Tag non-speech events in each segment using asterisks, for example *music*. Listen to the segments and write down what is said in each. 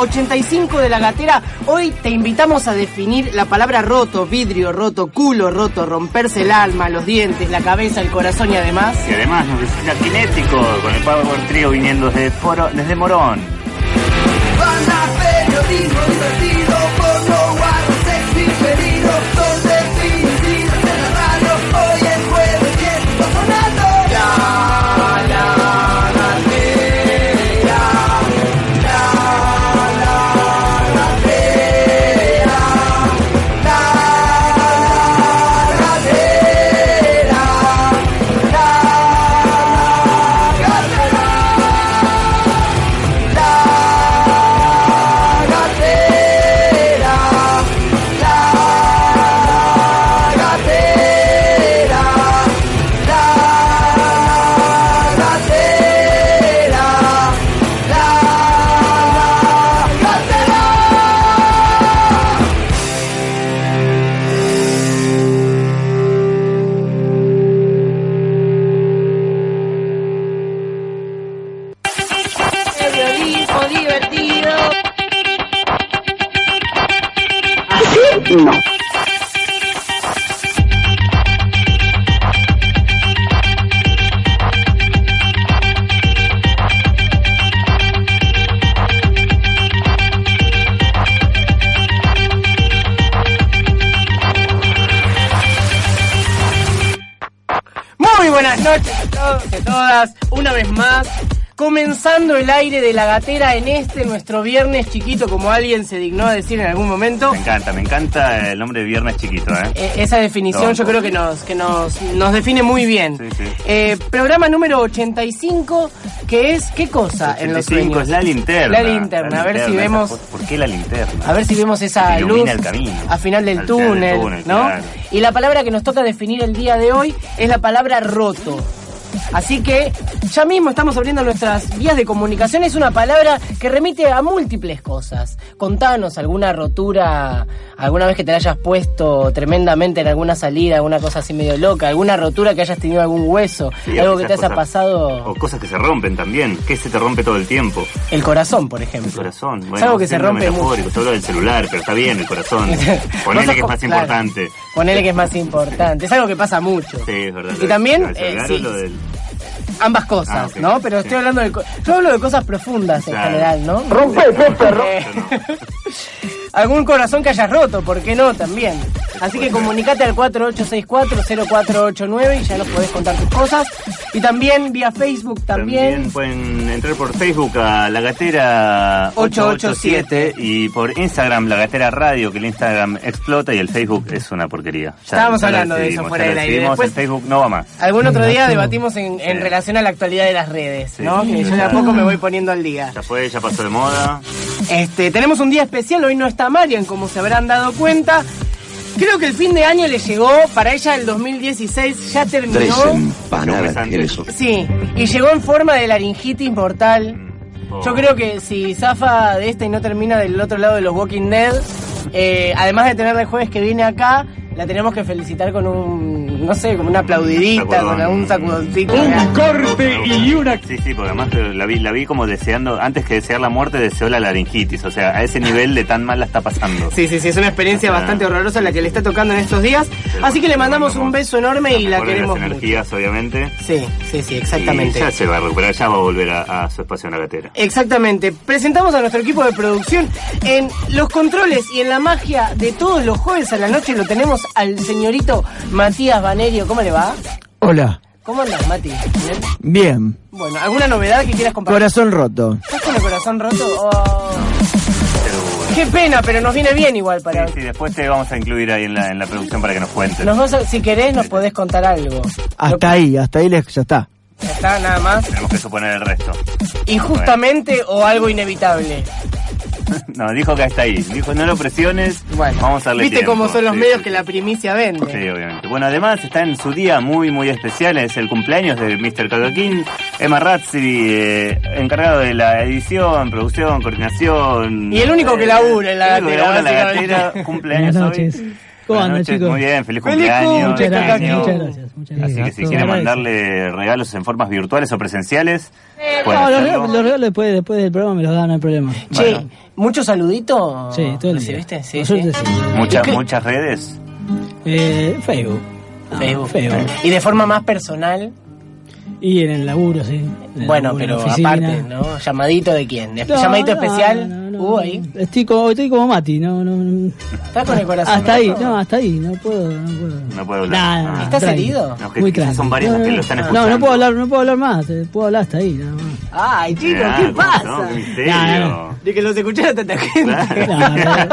85 de La Gatera. Hoy te invitamos a definir la palabra roto, vidrio roto, culo roto, romperse el alma, los dientes, la cabeza, el corazón y además... Y además nos visita Kinético con el Power Trio viniendo desde, Foro- desde Morón. Banda, periodismo divertido, porno, guarro, sexy, pedido, donde comenzando el aire de la gatera en este nuestro viernes chiquito, como alguien se dignó a decir en algún momento. Me encanta, me encanta el nombre de Viernes Chiquito, ¿eh? Eh, esa definición yo creo que nos, que nos, nos define muy bien. Sí, sí. Eh, programa número 85, que es ¿qué cosa en los 85 sueños? es la linterna. La linterna, a ver si vemos- esa- ¿Por, qué la linterna? A ver si vemos esa luz el camino. al final del Al final del túnel, túnel, ¿no? claro. Y la palabra que nos toca definir el día de hoy es la palabra roto. Así que ya mismo estamos abriendo nuestras vías de comunicación. Es una palabra que remite a múltiples cosas. Contanos alguna rotura, alguna vez que te la hayas puesto tremendamente en alguna salida, alguna cosa así medio loca, alguna rotura que hayas tenido algún hueso, Sí, algo que te haya pasado. O cosas que se rompen también. ¿Qué se te rompe todo el tiempo? El corazón, por ejemplo. El corazón. es algo que se rompe mucho. metafórico, Yo hablo del celular, pero está bien el corazón. *laughs* Ponele que es más claro. importante. Ponele que es más importante. Es algo que pasa mucho. Sí, es verdad. Y también, eh, sí, o lo del- ambas cosas, Ah. ¿no? Pero estoy hablando de... co- Yo hablo de cosas profundas en Claro. general, ¿no? Rompe, perro. Eh, *laughs* Algún corazón que hayas roto, ¿por qué no? También. Así que comunicate al 4864-0489 y ya nos podés contar tus cosas. Y también vía Facebook también. pueden entrar por Facebook a La Gatera 887 y por Instagram La Gatera Radio, que el Instagram explota y el Facebook es una porquería. Ya- Estábamos hablando de eso fuera del aire. Después- el Facebook no va más. Algún otro *laughs* día debatimos en, en Sí. relación a la actualidad de las redes, Sí. ¿no? Que yo de a poco me voy poniendo al día. Ya fue, ya pasó de moda. Este, tenemos un día especial, hoy no está Marian, como se habrán dado cuenta. Creo que el fin de año le llegó, para ella el 2016 ya Tres terminó. empanadas antes. tiene eso. Sí, y llegó en forma de laringitis mortal. Oh. Yo creo que si zafa de esta y no termina del otro lado de los Walking Dead, eh, además de tener el jueves que viene acá, la tenemos que felicitar con un, no sé, como una aplaudidita, con un sacudoncito. corte y una... Sí, sí, porque además la vi, la vi como deseando, antes que desear la muerte, deseó la laringitis. O sea, a ese nivel de tan mal la está pasando. Sí, sí, sí, es una experiencia bastante horrorosa la que le está tocando en estos días. Pero Así que le mandamos un beso enorme y la queremos las mucho. energías, obviamente. Sí, sí, sí, Y exactamente. ya se va a recuperar, ya va a volver a, a su espacio en la gatera. Exactamente. Presentamos a nuestro equipo de producción en los controles y en la magia de todos los jueves a la noche lo tenemos al señorito Matías Vanerio. ¿Cómo le va? Hola, ¿Cómo andas, Mati? ¿Bien? bien. Bueno, ¿alguna novedad que quieras compartir? Corazón roto. ¿Estás con el corazón roto? Oh, ¿Qué pena, pero nos viene bien igual para... Sí, sí, después te vamos a incluir ahí en la, en la producción para que nos cuentes. Nos vas a- si querés, nos podés contar algo. Hasta ahí, hasta ahí les- ya está. Ya está, nada más. Tenemos que suponer el resto. Injustamente o algo inevitable. *laughs* No, dijo que hasta ahí. Dijo, no lo presiones. Bueno, vamos a darle viste tiempo. cómo son los Sí, medios sí, que la primicia vende. Sí, obviamente. Bueno, además está en su día muy, muy especial, es el cumpleaños de Mr. Cacaquín. Emma Razzi, eh, encargado de la edición, producción, coordinación. Y el único que labura en la el único que gatera, labura en la gatera, cumpleaños hoy. ¿Cómo Buenas andan, noches, chicos? Muy bien, feliz Feliz cumpleaños. cumple, Muchas gracias, muchas gracias. Muchas Así que si quieren mandarle regalos en formas virtuales o presenciales, No, los regalos, los regalos después, después del programa me los dan, no hay problema. Che, Bueno. ¿mucho saludito? Sí, todo el día. ¿Recibiste? Sí, Por sí. suerte sí. Muchas, muchas redes. Eh, Facebook. Ah, Facebook. Facebook. Y de forma más personal, Y en el laburo, sí. El bueno, laburo, pero aparte, ¿no? ¿Llamadito de quién? ¿De- No, ¿Llamadito no, especial? no, no. ¿Hubo ahí? Estoy como, estoy como Mati, no, no, no. ¿Estás con el corazón Hasta ahí, no, hasta ahí, no puedo, no puedo. No puedo hablar. Nah, Ah. ¿Estás herido? No, que Muy quizás tranqui. son varios los que lo están no, escuchando. No, no puedo hablar, no puedo hablar más, eh, puedo hablar hasta ahí, nada más. Ay, chicos, Ah, ¿qué ¿cómo pasa? no? Qué misterio. Nah, nah, De que los escuchara tanta gente. Claro.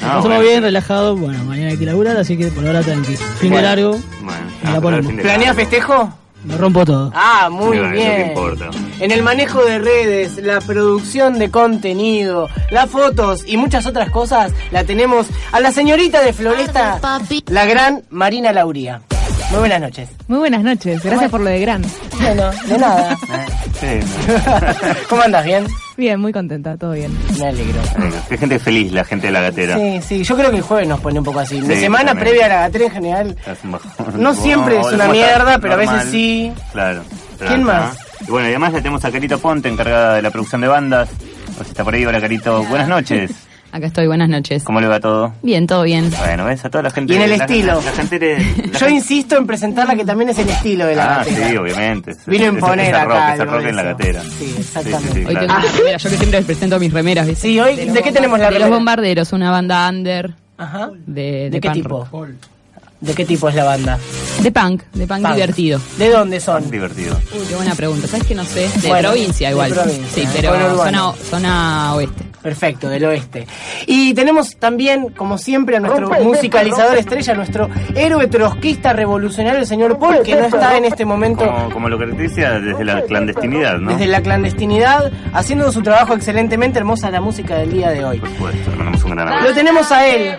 Pasamos *laughs* bueno. bien, relajado, bueno, mañana hay que laburar, así que por ahora tranqui. Fin de Bueno. largo, Bueno, La no, pero ponemos. al fin de ¿Planea largo. festejo? Me rompo todo. Ah, muy bueno, bien. importa. En el manejo de redes, la producción de contenido, las fotos y muchas otras cosas, la tenemos a la señorita de Floresta, la gran Marina Lauría. Muy buenas noches. Muy buenas noches, gracias por lo de Gran. Bueno, de nada. *laughs* Sí, ¿Cómo andas? ¿Bien? Bien, muy contenta, todo bien. Me alegro. bueno, qué gente feliz la gente de la gatera. Sí, sí, yo creo que el jueves nos pone un poco así. Sí, semana también. previa a la gatera en general. No siempre es una mierda, pero a veces sí. Claro. Pero ¿Quién acá- más? Y bueno, y además le tenemos a Carito Ponte, encargada de la producción de bandas. No sé si está por ahí, hola Carito. Buenas noches. *laughs* Acá estoy, buenas noches. ¿Cómo le va todo? Bien, todo bien. Bueno, ves a toda la gente. Y en el la- estilo. La, la gente de- la Yo gente- insisto en presentarla que también es el estilo de la Ah, gatera. sí, obviamente. Vino a imponer ese acá rock, algo rock de en la gatera. Sí, exactamente. Hoy claro. *laughs* tengo una remera, yo que siempre les presento mis remeras, ¿viste? Sí, hoy, ¿de qué tenemos la De los remera? bombarderos, una banda under Ajá. de, ¿De, de qué punk tipo? rock. ¿De qué tipo es la banda? De punk, de punk, Punk. divertido. ¿De dónde son? Divertido. Uy, qué buena pregunta. ¿Sabes que no sé? De Bueno, provincia de igual. provincia, sí, ¿eh? pero zona, zona oeste. Perfecto, del oeste. Y tenemos también, como siempre, a nuestro musicalizador estrella, nuestro héroe trotskista revolucionario, el señor Paul, que no está en este momento Como, como lo caracteriza desde la clandestinidad, ¿no? desde la clandestinidad, haciendo su trabajo excelentemente hermosa la música del día de hoy. Por supuesto, le mandamos un gran abrazo. Lo tenemos a él.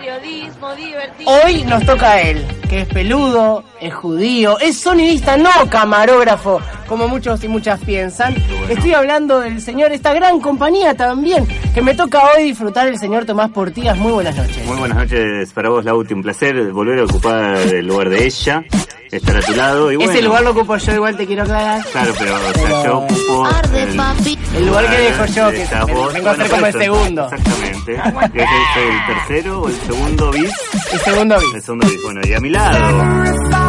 Hoy nos toca a él, que es peludo, es judío, es sonidista, no camarógrafo, como muchos y muchas piensan. Estoy hablando del señor, esta gran compañía también, que me toca hoy disfrutar el señor Tomás Portías. Muy buenas noches. Muy buenas noches para vos, Lauti. Un placer volver a ocupar el lugar de ella, estar a tu lado. Y bueno, Ese lugar lo ocupo yo, igual te quiero aclarar. Claro, pero o sea, yo ocupo el, El lugar que dejo yo, que me- vos. vengo a ser Bueno, como el segundo. Exactamente. Yo soy el tercero o el segundo bis. El segundo El bis. segundo bis. Bueno, y a mi lado.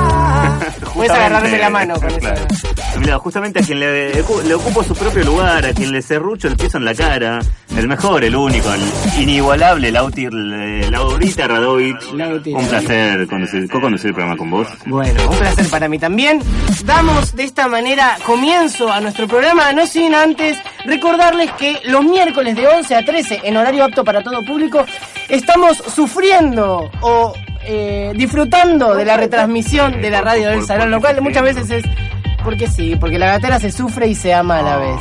Puedes agarrarme la mano con claro. eso. Justamente a quien le, le ocupo su propio lugar, a quien le cerrucho el piso en la cara, el mejor, el único, el inigualable Lauti, Laurita Radovich. Un placer conducir, co-conducir el programa con vos. Bueno, un placer para mí también. Damos de esta manera comienzo a nuestro programa, no sin antes recordarles que los miércoles de 11 a 13, en horario apto para todo público, estamos sufriendo o eh, disfrutando de la retransmisión de la radio del salón, lo cual muchas veces es porque sí, porque la gatera se sufre y se ama a la vez.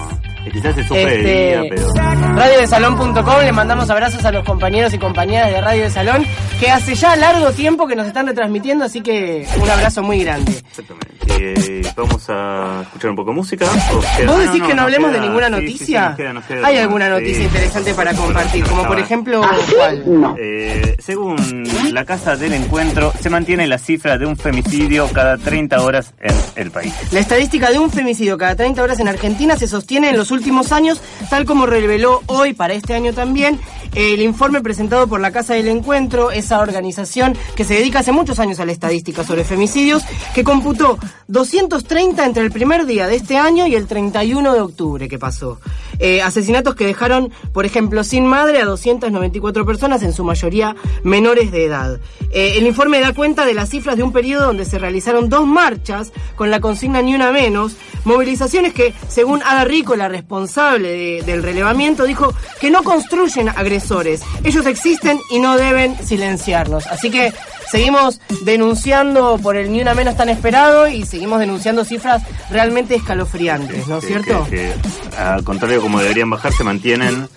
Quizás se sufre de Este, día, pero... Radiodesalón.com, le mandamos abrazos a los compañeros y compañeras de Radio de Salón que hace ya largo tiempo que nos están retransmitiendo, así que un abrazo muy grande. Exactamente. Eh, vamos a escuchar un poco de música. ¿O queda- ¿Vos Ah, decís no, que no hablemos queda- de ninguna sí, sí, sí, noticia? queda- queda Hay alguna, noticia interesante para compartir, como por ejemplo, ¿cuál? Eh, según la Casa del Encuentro, se mantiene la cifra de un femicidio cada 30 horas en el país. La estadística de un femicidio cada 30 horas en Argentina se sostiene en los últimos años, tal como reveló hoy para este año también el informe presentado por la Casa del Encuentro, esa organización que se dedica hace muchos años a la estadística sobre femicidios, que computó 230 entre el primer día de este año y el 31 de octubre que pasó. Eh, asesinatos que dejaron, por ejemplo, sin madre a 294 personas, en su mayoría menores de edad. Eh, el informe da cuenta de las cifras de un periodo donde se realizaron dos marchas con la consigna ni una menos, movilizaciones que, según Ada Rico, la responsable de- del relevamiento, dijo que no construyen agresores. Ellos existen y no deben silenciarlos. Así que seguimos denunciando por el ni una menos tan esperado y seguimos denunciando cifras realmente escalofriantes, ¿no es cierto? que- que, al contrario, como deberían bajar, se mantienen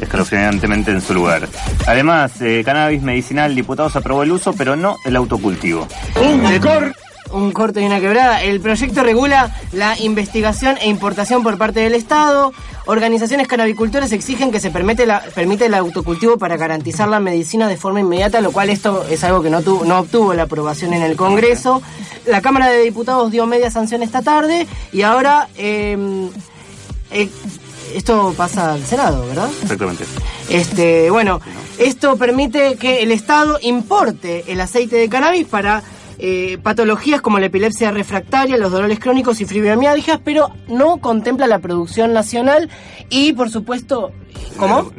escalofriantemente en su lugar. Además, eh, cannabis medicinal, diputados aprobó el uso, pero no el autocultivo. Un corte y una quebrada. El proyecto regula la investigación e importación por parte del Estado. Organizaciones canabicultoras exigen que se permite, la, permite el autocultivo para garantizar la medicina de forma inmediata, lo cual esto es algo que no, tuvo, no obtuvo la aprobación en el Congreso. La Cámara de Diputados dio media sanción esta tarde y ahora eh, eh, esto pasa al Senado, ¿verdad? Exactamente. Este, bueno, esto permite que el Estado importe el aceite de cannabis para eh, patologías como la epilepsia refractaria, los dolores crónicos y fibromialgias, pero no contempla la producción nacional y, por supuesto, ¿cómo?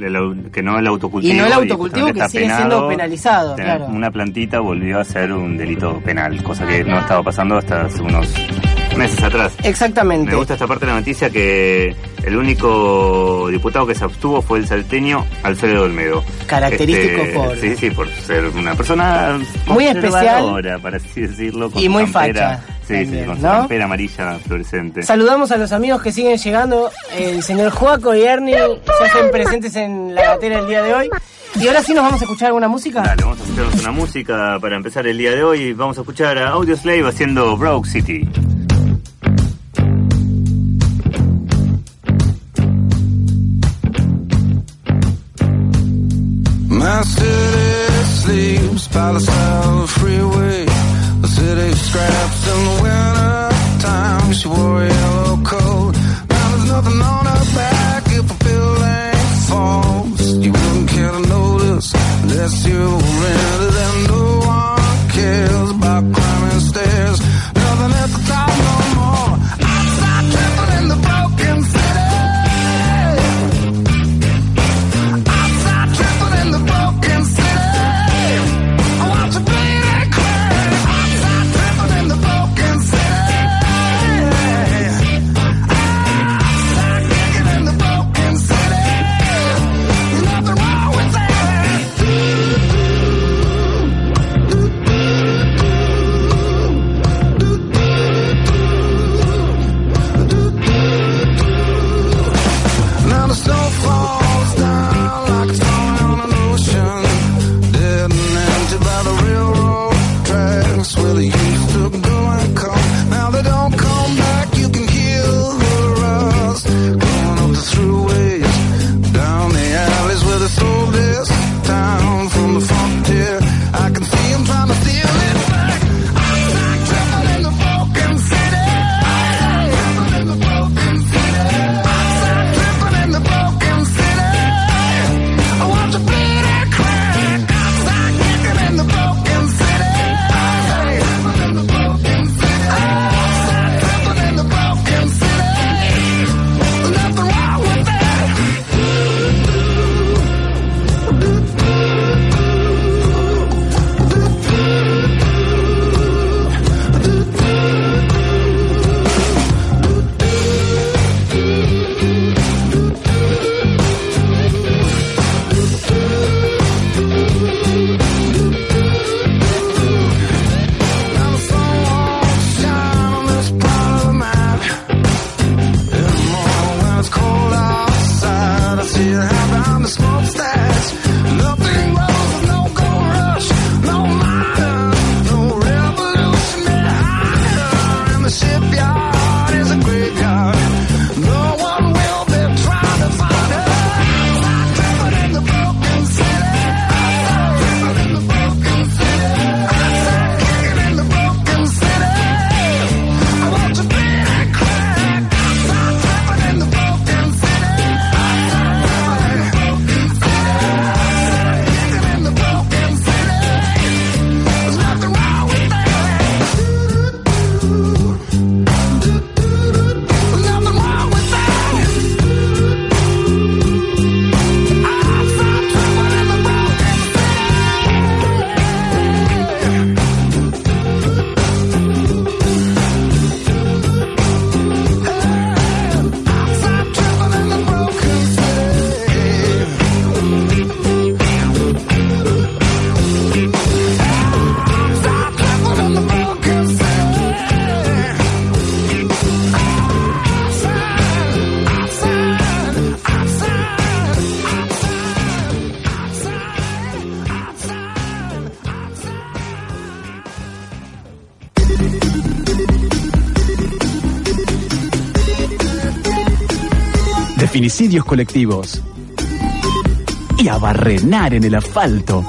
Que no el autocultivo. Y no el autocultivo que sigue siendo penalizado, claro. Una plantita volvió a ser un delito penal, cosa que no estaba pasando hasta hace unos meses atrás. Exactamente. Me gusta esta parte de la noticia que el único diputado que se abstuvo fue el salteño Alfredo Olmedo. Característico Este, por- Sí, sí, por ser una persona Muy especial. para así decirlo. Con Y su muy campera- facha Sí, también, sí, con su ¿no? campera amarilla fluorescente. Saludamos a los amigos que siguen llegando. El señor Joaco y Ernie se hacen presentes en la gatera el día de hoy. Y ahora sí nos vamos a escuchar alguna música. Dale, vamos a escucharnos una música para empezar el día de hoy. Vamos a escuchar a Audioslave haciendo Broke City. My city sleeps by the the freeway. The city scraps in the winter time. She wore a yellow coat. Now there's nothing on her back if a building falls. You wouldn't care to notice unless you rented feminicidios colectivos. Y a barrenar en el asfalto.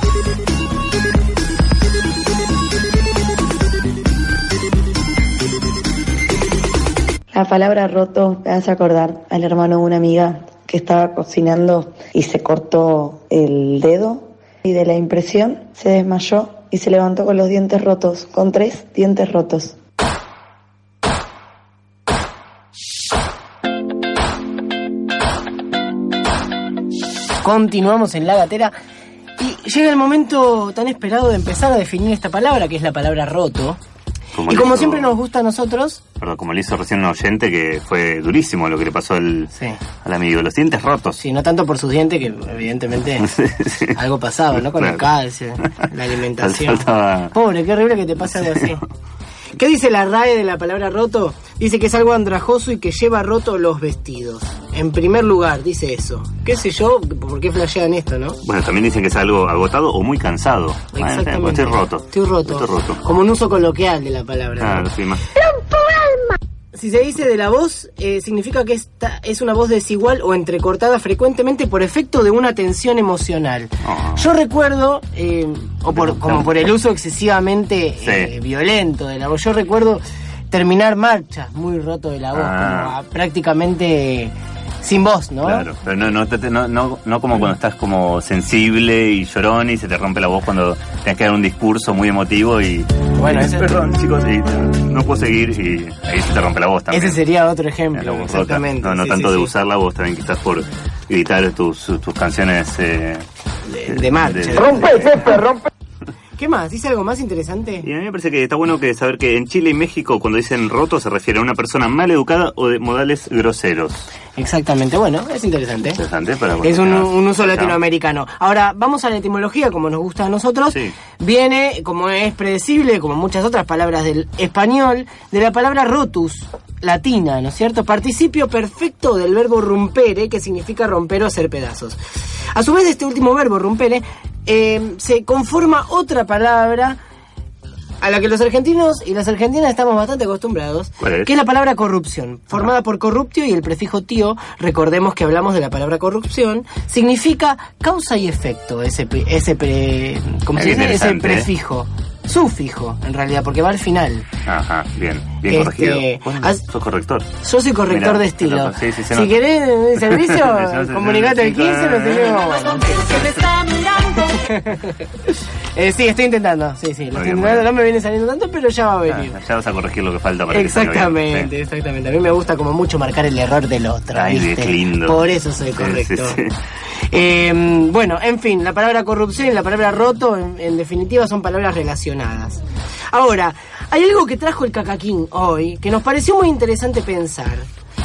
La palabra roto me hace acordar al hermano de una amiga que estaba cocinando y se cortó el dedo y de la impresión se desmayó y se levantó con los dientes rotos, con tres dientes rotos. Continuamos en la gatera y llega el momento tan esperado de empezar a definir esta palabra, que es la palabra roto. Como y como hizo- siempre nos gusta a nosotros, Perdón, como le hizo recién un oyente que fue durísimo lo que le pasó al, Sí. al amigo. Los dientes rotos. sí, no tanto por sus dientes, que evidentemente *laughs* algo pasaba, ¿no? Con el calcio, la alimentación. Pobre, qué horrible que te pase algo así. *laughs* ¿Qué dice la RAE de la palabra roto? Dice que es algo andrajoso y que lleva roto los vestidos. En primer lugar, dice eso. ¿Qué sé yo? ¿Por qué flashean esto, no? Bueno, también dicen que es algo agotado o muy cansado. Bueno, Exactamente. Estoy roto. Estoy roto. Estoy roto. Como un uso coloquial de la palabra. ¿no? Claro, sí, más. Si se dice de la voz, eh, significa que esta es una voz desigual o entrecortada frecuentemente por efecto de una tensión emocional. Oh. Yo recuerdo, eh, o por, como por el uso excesivamente eh, violento de la voz, yo recuerdo terminar marchas muy roto de la voz, Ah. como a- prácticamente sin voz, ¿no? Claro, pero no, no, te- no, no, no como cuando estás como sensible y llorón y se te rompe la voz cuando tienes que dar un discurso muy emotivo y... Bueno, ese- Perdón, chicos, y no puedo seguir y ahí se te rompe la voz también. Ese sería otro ejemplo, voz exactamente. No, no sí, tanto sí, de sí. usar la voz, también que estás por gritar tus, tus canciones... eh, De, de marcha. de- ¿Qué más? ¿Dice algo más interesante? Y a mí me parece que está bueno que saber que en Chile y México cuando dicen roto se refiere a una persona mal educada o de modales groseros. Exactamente, bueno, es interesante. Interesante para Es un, un uso latinoamericano. Ahora, vamos a la etimología, como nos gusta a nosotros. Sí. Viene, como es predecible, como muchas otras palabras del español, de la palabra rotus, latina, ¿no es cierto? Participio perfecto del verbo rompere, que significa romper o hacer pedazos. A su vez, este último verbo, rompere, eh, se conforma otra palabra a la que los argentinos y las argentinas estamos bastante acostumbrados, que es la palabra corrupción, formada por corruptio y el prefijo tío, recordemos que hablamos de la palabra corrupción, significa causa y efecto, ese, ese, pre- ¿cómo se dice? ese ¿eh? Sufijo, en realidad, porque va al final. Ajá, bien, bien Este, corregido. Has- sos corrector. Yo soy corrector Mirá, de estilo. qué loco. Sí, sí, se si querés eh, *laughs* servicio, comunicate al sí, 15, no sé qué, claro. bueno. *laughs* Eh, sí, estoy intentando, sí, sí, lo estoy intentando, no me viene saliendo tanto, pero ya va a venir. Ah, ya vas a corregir lo que falta para que salga bien. Exactamente, exactamente. A mí me gusta como mucho marcar el error del otro. Ay, ¿viste? qué lindo. Por eso soy Sí, correcto. sí, sí. Eh, bueno, en fin, la palabra corrupción y la palabra roto, en, en definitiva, son palabras relacionadas. Ahora, hay algo que trajo el cacaquín hoy que nos pareció muy interesante pensar.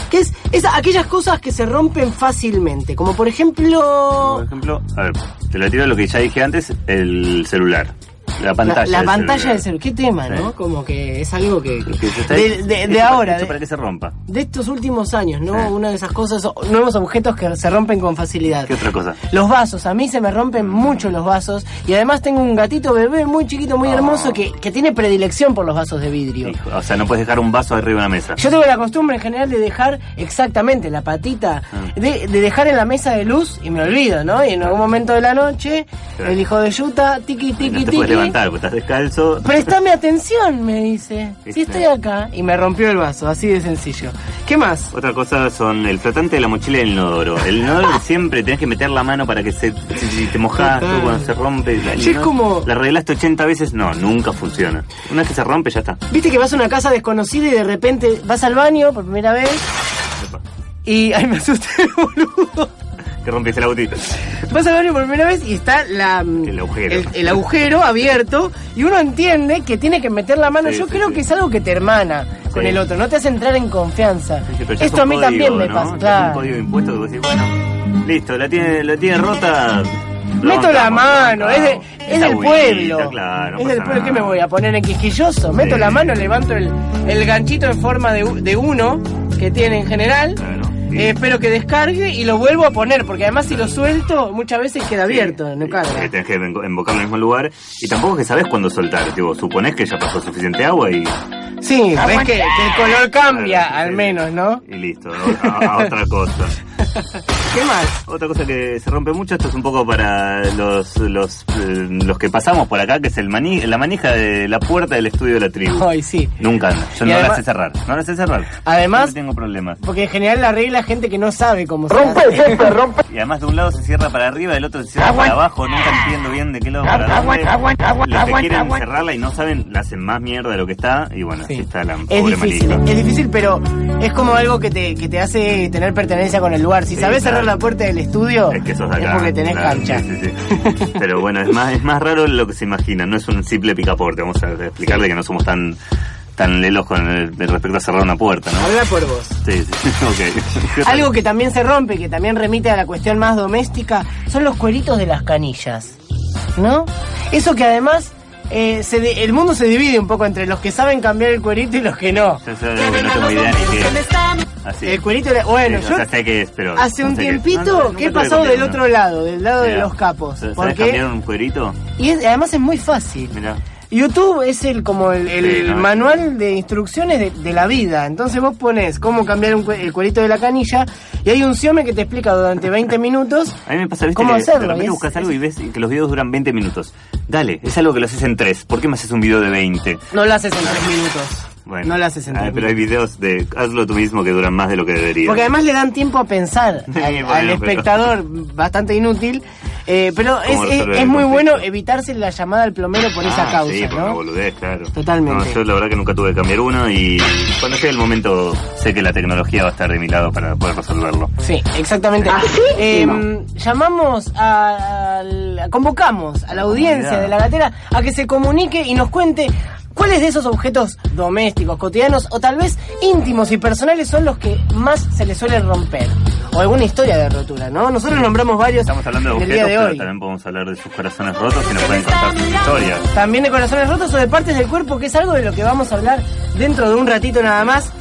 Que es, es aquellas cosas que se rompen fácilmente. Como por ejemplo. Por ejemplo, a ver, te lo tiro lo que ya dije antes, el celular. La pantalla. la, la pantalla del celular. Qué tema, Sí. ¿no? Como que es algo que. De, de- de ahora. para- de- para que se rompa. de estos últimos años, ¿no? Sí. Una de esas cosas, nuevos objetos que se rompen con facilidad. ¿Qué otra cosa? Los vasos, a mí se me rompen mucho los vasos y además tengo un gatito bebé muy chiquito, muy Oh. hermoso que, que tiene predilección por los vasos de vidrio. Hijo, O sea, no puedes dejar un vaso arriba de una mesa. Yo tengo la costumbre en general de dejar exactamente la patita, Ah. de, de dejar en la mesa de luz y me olvido, ¿no? Y en algún momento de la noche, Claro. el hijo de Yuta, tiki tiki no tiki. Puedes levantar porque estás descalzo. Prestame atención, me dice. Si estoy acá. Y me rompió el vaso, así de sencillo. ¿Qué más? Otra cosa son el flotante de la mochila y el inodoro. El inodoro *laughs* siempre tenés que meter la mano para que se, si, si te tú cuando se rompe. La, Sí, es como- La arreglaste 80 veces, no, nunca funciona. Una vez que se rompe, ya está. Viste que vas a una casa desconocida y de repente vas al baño por primera vez y. Ay, me asusté, *laughs* boludo. Que rompiste el autito. Vas al baño por primera vez y está la, El agujero. el, el agujero abierto y uno entiende que tiene que meter la mano. Sí, Yo sí, creo sí. que es algo que te hermana con el otro, no te hace entrar en confianza. Esto a mí código, también me ¿no? pasa. Claro. un código de impuesto que vos decís, bueno, listo, la tiene, la tiene rota. Meto la mano, es, de- es del pueblo. Claro, no es del pueblo, ¿qué me voy a poner en quisquilloso? Meto la mano, levanto el, el ganchito en forma de, de uno que tiene en general. Claro. Eh, espero que descargue y lo vuelvo a poner, porque además si lo suelto muchas veces queda abierto, no carga. tenés que embo- embocar en el mismo lugar y tampoco es que sabés cuándo soltar. Tipo, suponés que ya pasó suficiente agua y, Sí, ves que, que el color cambia al menos, ¿no? y listo, a otra cosa. *laughs* ¿Qué más? Otra cosa que se rompe mucho, esto es un poco para los los, eh, los que pasamos por acá, que es el mani la manija de la puerta del estudio de la tribu. Ay, sí. Nunca anda. Yo Y no además- la sé cerrar. No la sé cerrar. Además- Siempre tengo problemas. Porque en general la arregla gente que no sabe cómo se hace. Y además de un lado se cierra para arriba, del otro se cierra para abajo. Nunca entiendo bien de qué lado para dónde. Los que quieren cerrarla y no saben, la hacen más mierda de lo que está. Y bueno, así está la Es pobre difícil, manija. es difícil, pero es como algo que te, que te hace tener pertenencia con el lugar. Si Sí, sabes cerrar la puerta del estudio, Es que sos acá. porque tenés claro, cancha. sí, sí, sí. Pero bueno, es más, es más raro lo que se imagina. No es un simple picaporte. Vamos a explicarle que no somos tan tan lelos con el, respecto a cerrar una puerta, ¿no? Habla por vos. Sí, sí. *laughs* ok. ¿Qué *laughs* otra- Algo que también se rompe, que también remite a la cuestión más doméstica, son los cueritos de las canillas. ¿No? Eso que además eh, se el mundo se divide un poco entre los que saben cambiar el cuerito y los que no. Yo no tengo idea ni es. Así. El cuerito, de la- bueno, Sí, yo sea, sé qué es, pero hace no un sé qué tiempito No, no, nunca que he pasado del otro lado, del lado de Mirá. los capos. ¿Sabes Porque cambiar un cuerito? y es- además es muy fácil. Mira. YouTube es el como el, el Sí, no, manual de instrucciones de, de la vida. Entonces vos pones cómo cambiar un cue- el cuerito de la canilla y hay un siome que te explica durante 20 minutos *laughs* A mí me pasa, ¿viste? cómo que hacerlo. De y repente es- buscas algo y ves que los videos duran 20 minutos. Dale, es algo que lo haces en 3. ¿Por qué me haces un video de 20? No lo haces en 3 minutos. Bueno, No en ah, tres Pero hay videos de hazlo tú mismo que duran más de lo que debería. Porque además le dan tiempo a pensar *laughs* al, bueno, al pero- espectador, *laughs* bastante inútil. eh, pero es, ¿Cómo es- muy bueno evitarse la llamada al plomero por esa Ah, causa, Sí, por una ¿no? boludez, claro. Totalmente. No, yo la verdad que nunca tuve que cambiar uno y cuando llegue el momento sé que la tecnología va a estar de mi lado para poder resolverlo. Sí, exactamente. Eh, llamamos a, convocamos a la audiencia de la gatera a que se comunique y nos cuente cuáles de esos objetos domésticos, cotidianos o tal vez íntimos y personales son los que más se les suele romper. O alguna historia de rotura, ¿no? Nosotros nombramos varios Estamos hablando de objetos, día de pero hoy. también podemos hablar de sus corazones rotos y nos pueden contar sus historias. También de corazones rotos o de partes del cuerpo, que es algo de lo que vamos a hablar dentro de un ratito nada más.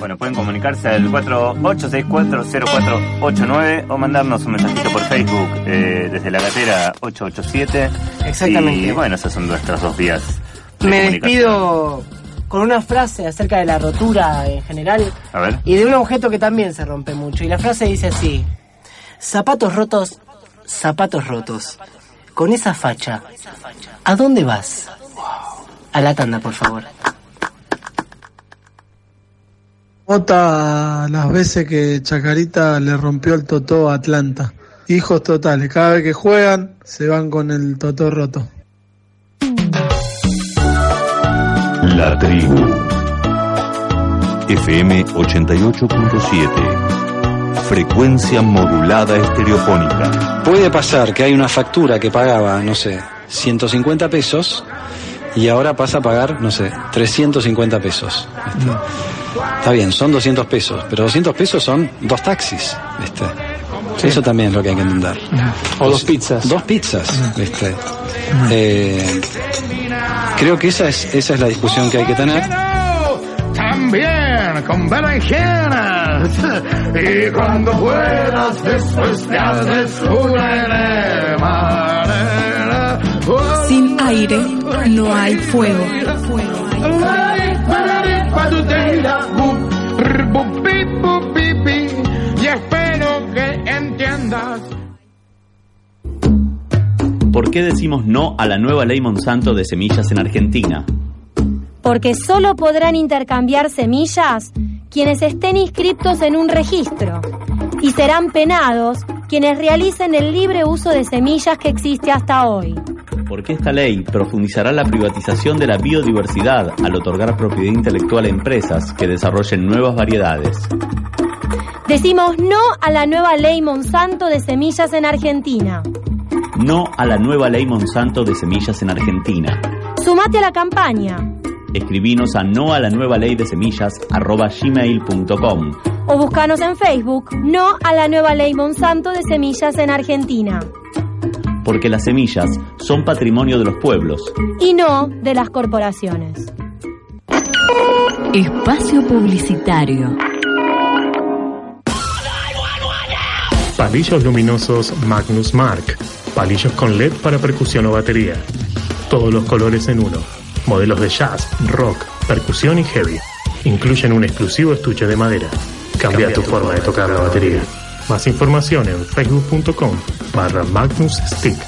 Bueno, pueden comunicarse al 48640489 o mandarnos un mensajito por Facebook eh, desde la gatera 887. Exactamente. Y bueno, esas son nuestras dos vías. Me despido con una frase acerca de la rotura en general A ver. y de un objeto que también se rompe mucho. Y la frase dice así: Zapatos rotos, zapatos rotos. Con esa facha, ¿a dónde vas? A la tanda, por favor. Nota las veces que Chacarita le rompió el totó a Atlanta. Hijos totales, cada vez que juegan se van con el totó roto. La tribu. FM 88.7. Frecuencia modulada estereofónica. Puede pasar que hay una factura que pagaba, no sé, 150 pesos y ahora pasa a pagar, no sé, 350 pesos. Está bien, son 200 pesos, pero 200 pesos son dos taxis, ¿viste? Eso también es lo que hay que entender. O dos pizzas. Dos pizzas, ¿viste? Eh, creo que esa es, esa es la discusión que hay que tener. También con berenjenas. Y cuando puedas, después te haces una enema. Sin aire no hay fuego. Y ¿Por qué decimos no a la nueva ley Monsanto de semillas en Argentina? Porque solo podrán intercambiar semillas quienes estén inscriptos en un registro y serán penados quienes realicen el libre uso de semillas que existe hasta hoy. Porque esta ley profundizará la privatización de la biodiversidad al otorgar propiedad intelectual a empresas que desarrollen nuevas variedades. Decimos no a la nueva ley Monsanto de semillas en Argentina. No a la nueva ley Monsanto de semillas en Argentina. Sumate a la campaña Escribinos a no a la nueva ley de semillas arroba gmail.com. o buscanos en Facebook no a la nueva ley Monsanto de semillas en Argentina Porque las semillas son patrimonio de los pueblos. y no de las corporaciones. Espacio Publicitario. Palillos luminosos Magnus Mark. Palillos con LED para percusión o batería. Todos los colores en uno. Modelos de jazz, rock, percusión y heavy. Incluyen un exclusivo estuche de madera. Cambia tu forma de tocar la batería. Más información en facebook.com barra magnusstick.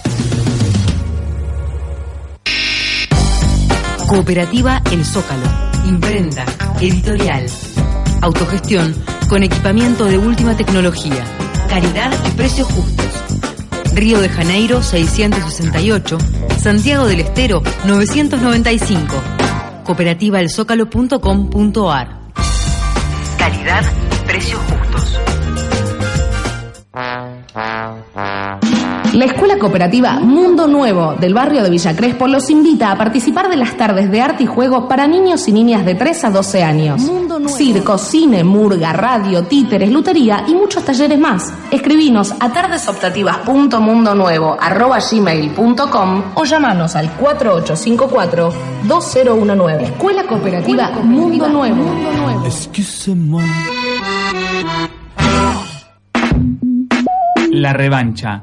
Cooperativa El Zócalo. Imprenta. Editorial. Autogestión con equipamiento de última tecnología. Calidad y precios justos. Río de Janeiro 668. Santiago del Estero 995. Cooperativaelzócalo.com.ar. Calidad, precios justos. La Escuela Cooperativa Mundo Nuevo del barrio de Villa Crespo los invita a participar de las tardes de arte y juego para niños y niñas de 3 a 12 años. Circo, cine, murga, radio, títeres, lutería y muchos talleres más. Escribinos a tardesoptativas.mundonuevo.gmail.com o llamanos al 4854-2019. Escuela Cooperativa Mundo Nuevo. La revancha.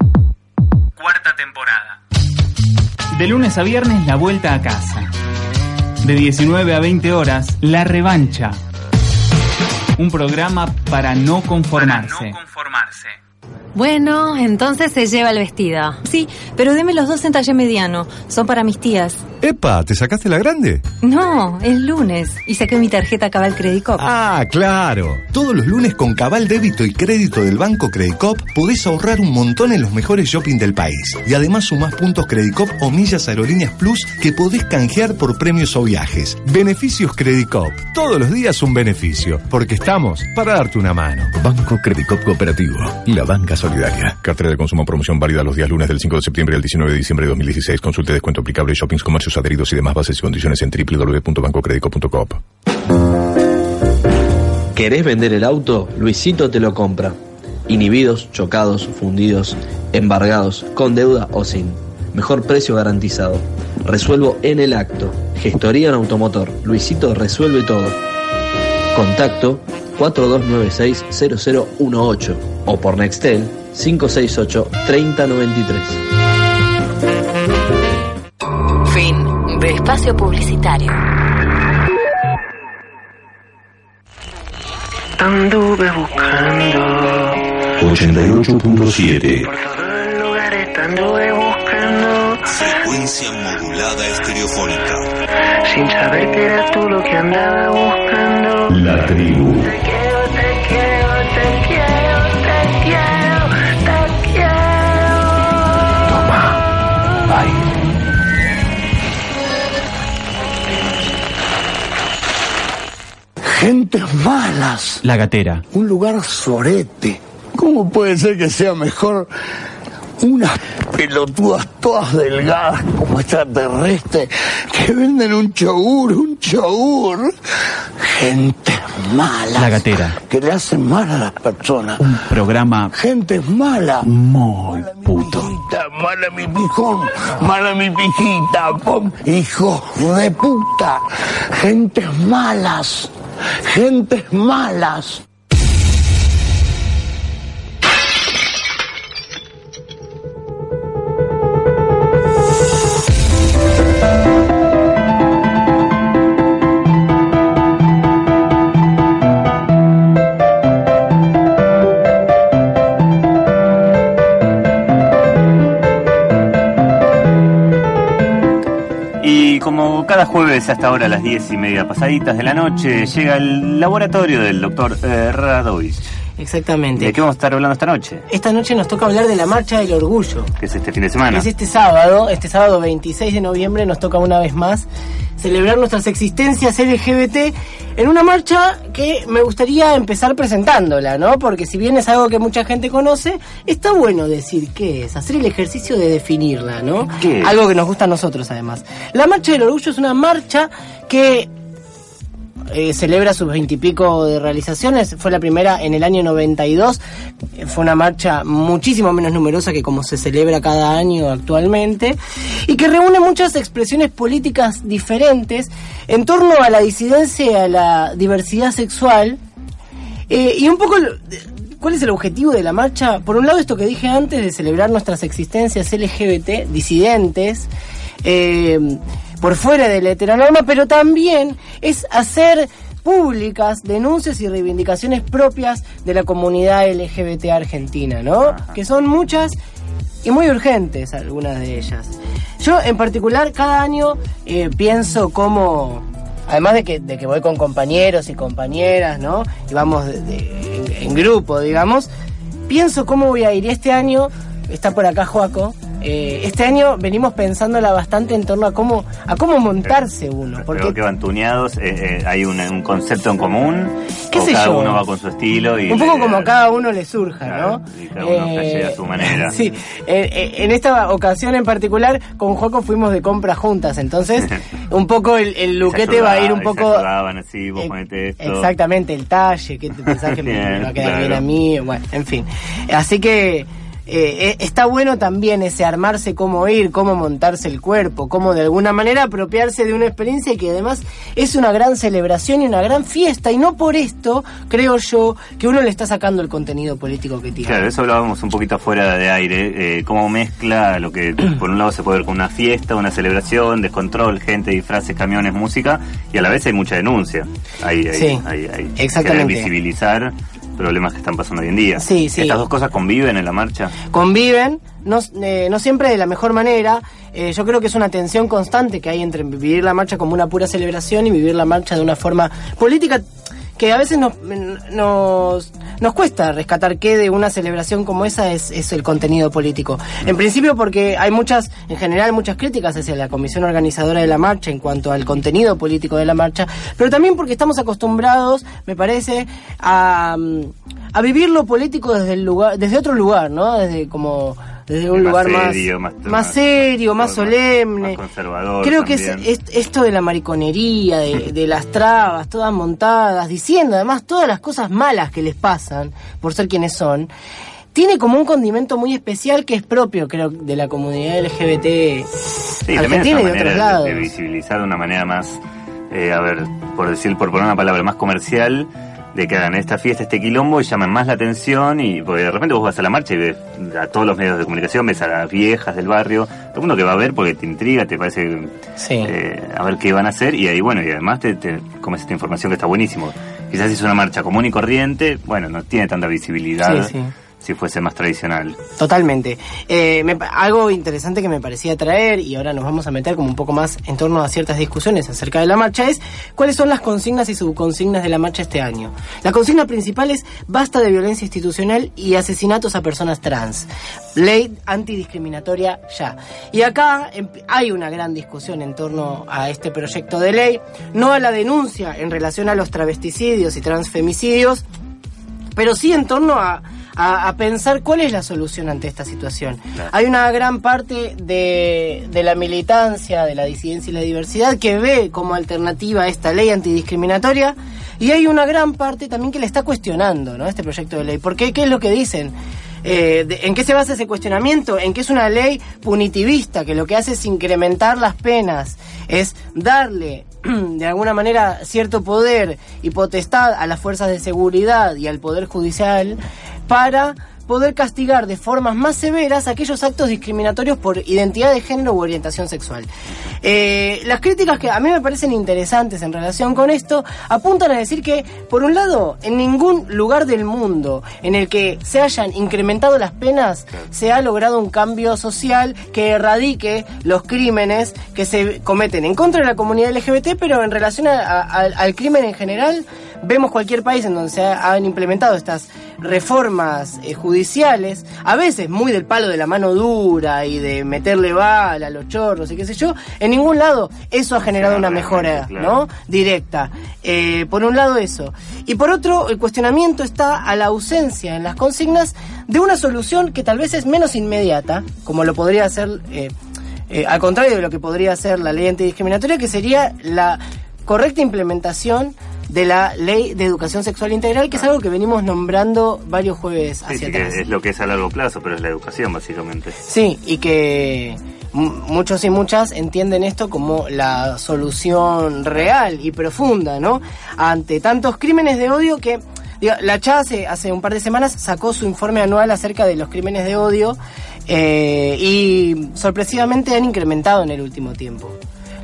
Temporada. De lunes a viernes la vuelta a casa. De 19 a 20 horas, la revancha. Un programa para no conformarse. Bueno, entonces se lleva el vestido. Sí, pero deme los dos en talle mediano. Son para mis tías. Epa, ¿te sacaste la grande? No, es lunes y saqué mi tarjeta Cabal Credit Cop. Ah, claro. Todos los lunes con Cabal Débito y Crédito del Banco Credicop podés ahorrar un montón en los mejores shopping del país. Y además sumás puntos Credicop o millas aerolíneas plus que podés canjear por premios o viajes. Beneficios Credicop. Todos los días un beneficio. Porque estamos para darte una mano. Banco Credicop Cooperativo. La banca solidaria. Cartera de consumo promoción válida los días lunes del 5 de septiembre al 19 de diciembre de 2016. Consulte descuento aplicable shoppings, comercios adheridos y demás bases y condiciones en www.bancocredico.com. ¿Querés vender el auto? Luisito te lo compra. Inhibidos, chocados, fundidos, embargados, con deuda o sin. Mejor precio garantizado. Resuelvo en el acto. Gestoría en automotor. Luisito resuelve todo. Contacto 4296-0018 o por Nextel 568-3093. Fin de espacio publicitario. Anduve buscando 88.7 lugares, anduve buscando Frecuencia modulada estereofónica. sin saber que eras tú lo que andaba buscando. La tribu. Te quiero, te quiero, te quiero, te quiero, te quiero. Toma, Bye. Gentes malas. La gatera. Un lugar sorete. ¿Cómo puede ser que sea mejor unas pelotudas todas delgadas como extraterrestres que venden un yogur, un yogur? Gente mala. La gatera. Que le hacen mal a las personas. Un programa Gente mala. muy puto. Pijita, Mala mi pijón, mala mi pijita, pom, hijos de puta, gentes malas, gentes malas. Como cada jueves hasta ahora a las diez y media pasaditas de la noche llega el laboratorio del doctor eh, Radovich. Exactamente. ¿De qué vamos a estar hablando esta noche? Esta noche nos toca hablar de la Marcha del Orgullo. Que es este fin de semana. Es este sábado, este sábado 26 de noviembre nos toca una vez más celebrar nuestras existencias LGBT en una marcha que me gustaría empezar presentándola, ¿no? Porque si bien es algo que mucha gente conoce, está bueno decir qué es, hacer el ejercicio de definirla, ¿no? Algo que nos gusta a nosotros además. La Marcha del Orgullo es una marcha que eh, celebra sus veintipico de realizaciones. Fue la primera en el año 92. Eh, Fue una marcha muchísimo menos numerosa que como se celebra cada año actualmente. Y que reúne muchas expresiones políticas diferentes en torno a la disidencia y a la diversidad sexual. Eh, y un poco... ¿Cuál es el objetivo de la marcha? Por un lado, esto que dije antes de celebrar nuestras existencias LGBT, disidentes, eh, por fuera de la heteronorma, pero también es hacer públicas denuncias y reivindicaciones propias de la comunidad LGBT argentina, ¿no? Que son muchas y muy urgentes algunas de ellas. Yo en particular cada año eh, pienso cómo, además de que, de que voy con compañeros y compañeras, ¿no? Y vamos de- de- en, en grupo, digamos, pienso cómo voy a ir. Y este año, está por acá Joaco, eh, este año venimos pensándola bastante en torno a cómo, a cómo montarse uno. Porque Creo que van tuneados, eh, eh, hay un, un concepto en común, ¿Qué o sé cada yo? uno va con su estilo y un poco le- como a cada uno le surja, ¿no? y cada uno a su manera. *laughs* Sí, en esta ocasión en particular con Joaco fuimos de compra juntas, entonces *laughs* un poco el, el luquete Se va a ir ayudaba- un poco... ayudaban así, vos esto. Exactamente, el talle, que te pensás que me *laughs* Bien, va a quedar claro. bien a mí, bueno, en fin. Así que eh, eh, está bueno también ese armarse cómo ir, cómo montarse el cuerpo, cómo de alguna manera apropiarse de una experiencia que además es una gran celebración y una gran fiesta, y no por esto creo yo que uno le está sacando el contenido político que tiene. Claro, eso hablábamos un poquito afuera de aire, eh, cómo mezcla lo que *clears throat* por un lado se puede ver como una fiesta, una celebración, descontrol, gente, disfraces, camiones, música, y a la vez hay mucha denuncia. Hay, hay, Sí, hay, hay exactamente. querer visibilizar problemas que están pasando hoy en día. Sí, sí. ¿Estas dos cosas conviven en la marcha? conviven, no, eh, no siempre de la mejor manera. Eh, yo creo que es una tensión constante que hay entre vivir la marcha como una pura celebración y vivir la marcha de una forma política que a veces nos, nos, nos cuesta rescatar que de una celebración como esa es, es el contenido político. En principio porque hay muchas, en general muchas críticas hacia la comisión organizadora de la marcha en cuanto al contenido político de la marcha, pero también porque estamos acostumbrados, me parece, a, a vivir lo político desde el lugar, desde otro lugar, ¿no? Desde como desde un Más lugar más serio, más- más más- serio, más solemne. Conservador. Creo que es, esto de la mariconería, de, *laughs* de las trabas, todas montadas, diciendo además todas las cosas malas que les pasan por ser quienes son, tiene como un condimento muy especial que es propio, creo, de la comunidad LGBT Sí, argentina y de otros lados. de visibilizar de una manera más, eh, a ver, por decir, por poner una palabra más comercial, de que hagan esta fiesta, este quilombo y llamen más la atención y porque de repente vos vas a la marcha y ves a todos los medios de comunicación, ves a las viejas del barrio, todo el mundo que va a ver porque te intriga, te parece eh, a ver qué van a hacer y ahí bueno, y además te, te comes esta información que está buenísimo. Quizás si es una marcha común y corriente, bueno, no tiene tanta visibilidad Sí, sí. Si fuese más tradicional. Totalmente. Eh, algo interesante que me parecía traer, y ahora nos vamos a meter como un poco más en torno a ciertas discusiones acerca de la marcha, es cuáles son las consignas y subconsignas de la marcha este año. La consigna principal es basta de violencia institucional y asesinatos a personas trans. Ley antidiscriminatoria ya. Y acá hay una gran discusión en torno a este proyecto de ley, no a la denuncia en relación a los travesticidios y transfemicidios, pero sí en torno a, a- a pensar cuál es la solución ante esta situación. Hay una gran parte de, de la militancia, de la disidencia y la diversidad que ve como alternativa esta ley antidiscriminatoria y hay una gran parte también que le está cuestionando ¿no? este proyecto de ley. ¿Por qué? ¿Qué es lo que dicen? Eh, de- ¿En qué se basa ese cuestionamiento? En que es una ley punitivista, que lo que hace es incrementar las penas, es darle *clears throat* de alguna manera cierto poder y potestad a las fuerzas de seguridad y al poder judicial para poder castigar de formas más severas aquellos actos discriminatorios por identidad de género u orientación sexual. Eh, las críticas que a mí me parecen interesantes en relación con esto apuntan a decir que, por un lado, en ningún lugar del mundo en el que se hayan incrementado las penas se ha logrado un cambio social que erradique los crímenes que se cometen en contra de la comunidad LGBT, pero en relación a- a- al- al crimen en general, vemos cualquier país en donde se ha- han implementado estas reformas eh, judiciales, a veces muy del palo de la mano dura y de meterle bala a los chorros y qué sé yo, en ningún lado eso ha generado una mejora, ¿no? Directa. Eh, por un lado eso. Y por otro, el cuestionamiento está a la ausencia en las consignas de una solución que tal vez es menos inmediata, como lo podría hacer... eh, eh, al contrario de lo que podría ser la ley antidiscriminatoria, que sería la correcta implementación de la ley de educación sexual integral, que es algo que venimos nombrando varios jueves hacia sí, atrás. que es lo que es a largo plazo, pero es la educación básicamente. Sí, y que muchos y muchas entienden esto como la solución real y profunda, ¿no? Ante tantos crímenes de odio que... digo, la CHA hace, hace un par de semanas sacó su informe anual acerca de los crímenes de odio eh, y sorpresivamente han incrementado en el último tiempo.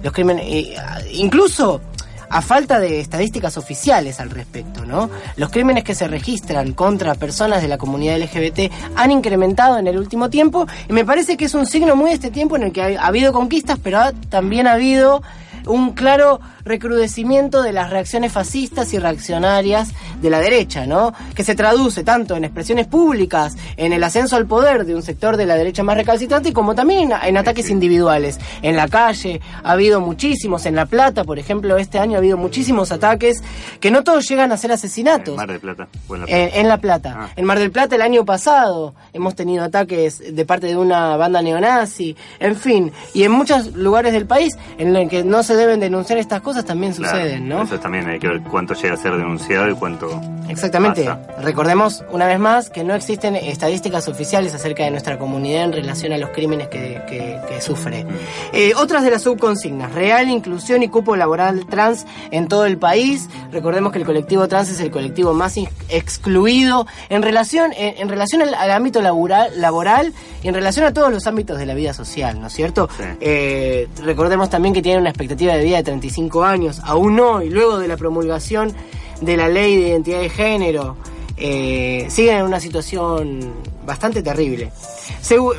Los crímenes, eh, incluso a falta de estadísticas oficiales al respecto, ¿no? Los crímenes que se registran contra personas de la comunidad LGBT han incrementado en el último tiempo y me parece que es un signo muy de este tiempo en el que ha, ha habido conquistas, pero ha- también ha habido un claro recrudecimiento de las reacciones fascistas y reaccionarias de la derecha, ¿no? Que se traduce tanto en expresiones públicas, en el ascenso al poder de un sector de la derecha más recalcitrante, como también en, en ataques individuales. En la calle ha habido muchísimos, en La Plata, por ejemplo, este año ha habido muchísimos ataques que no todos llegan a ser asesinatos. Mar de Plata. o en La En, en La Plata. Ah. En Mar del Plata el año pasado hemos tenido ataques de parte de una banda neonazi, en fin, y en muchos lugares del país en los que no se deben denunciar estas cosas también Claro, suceden, ¿no? Eso también hay que ver cuánto llega a ser denunciado y cuánto. Exactamente. pasa. Recordemos una vez más que no existen estadísticas oficiales acerca de nuestra comunidad en relación a los crímenes que, que- que sufre. Eh, otras de las subconsignas, real inclusión y cupo laboral trans en todo el país. Recordemos que el colectivo trans es el colectivo más excluido en relación, en, en relación al, al ámbito laboral, laboral y en relación a todos los ámbitos de la vida social, ¿no es cierto? Eh, recordemos también que tienen una expectativa de vida de 35 años, aún hoy, luego de la promulgación de la ley de identidad de género, eh, siguen en una situación bastante terrible.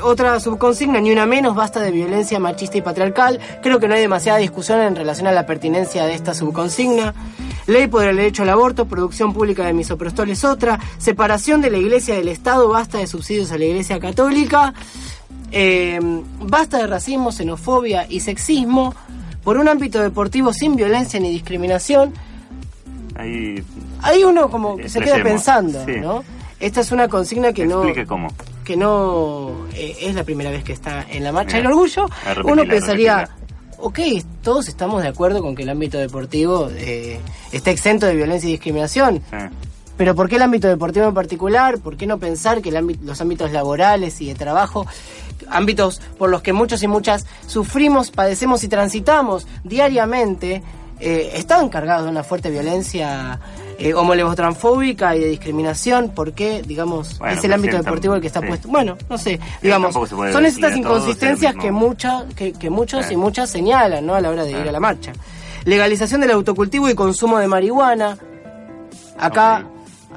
Otra subconsigna, ni una menos, basta de violencia machista y patriarcal. Creo que no hay demasiada discusión en relación a la pertinencia de esta subconsigna. Ley por el derecho al aborto, producción pública de misoprostol es otra. Separación de la iglesia del Estado, basta de subsidios a la iglesia católica. Eh, basta de racismo, xenofobia y sexismo. Por un ámbito deportivo sin violencia ni discriminación. Ahí. Ahí uno como que se queda pensando, sí. ¿no? Esta es una consigna que no Explique cómo. que no eh, es la primera vez que está en la marcha del orgullo. Repetila, Uno pensaría, ok, todos estamos de acuerdo con que el ámbito deportivo eh, está exento de violencia y discriminación. Pero ¿por qué el ámbito deportivo en particular? ¿Por qué no pensar que el ámbito- los ámbitos laborales y de trabajo, ámbitos por los que muchos y muchas sufrimos, padecemos y transitamos diariamente, eh, están cargados de una fuerte violencia eh, homolevotransfóbica y de discriminación? ¿Por qué, digamos, Bueno, es el ámbito deportivo el que está sí. puesto? Bueno, no sé, digamos, son estas inconsistencias que, mucha, que, que muchos Sí. y muchas señalan ¿no? a la hora de ir a la marcha. Legalización del autocultivo y consumo de marihuana. Acá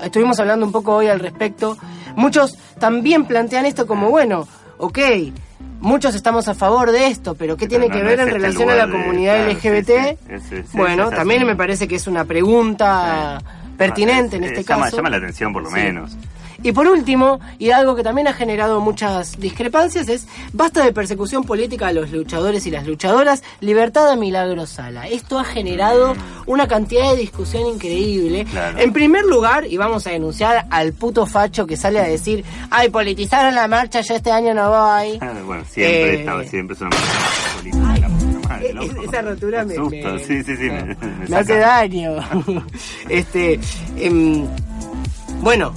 estuvimos hablando un poco hoy al respecto. Muchos también plantean esto como, bueno, ok, muchos estamos a favor de esto, pero ¿qué tiene no- que no ver en este relación a la de- comunidad claro, LGBT? sí, sí. Bueno, también me parece que es una pregunta pertinente en este llama, caso. llama la atención por lo menos. Y por último, y algo que también ha generado muchas discrepancias, es basta de persecución política a los luchadores y las luchadoras, libertad a Milagro Sala. Esto ha generado una cantidad de discusión increíble. En primer lugar, y vamos a denunciar al puto facho que sale a decir, ay, politizaron la marcha, yo este año no voy. *laughs* bueno, siempre Eh, estaba, siempre es una política. madre, loco. Esa rotura me, me- sí, sí, sí, me, me hace daño. *laughs* este, em, bueno,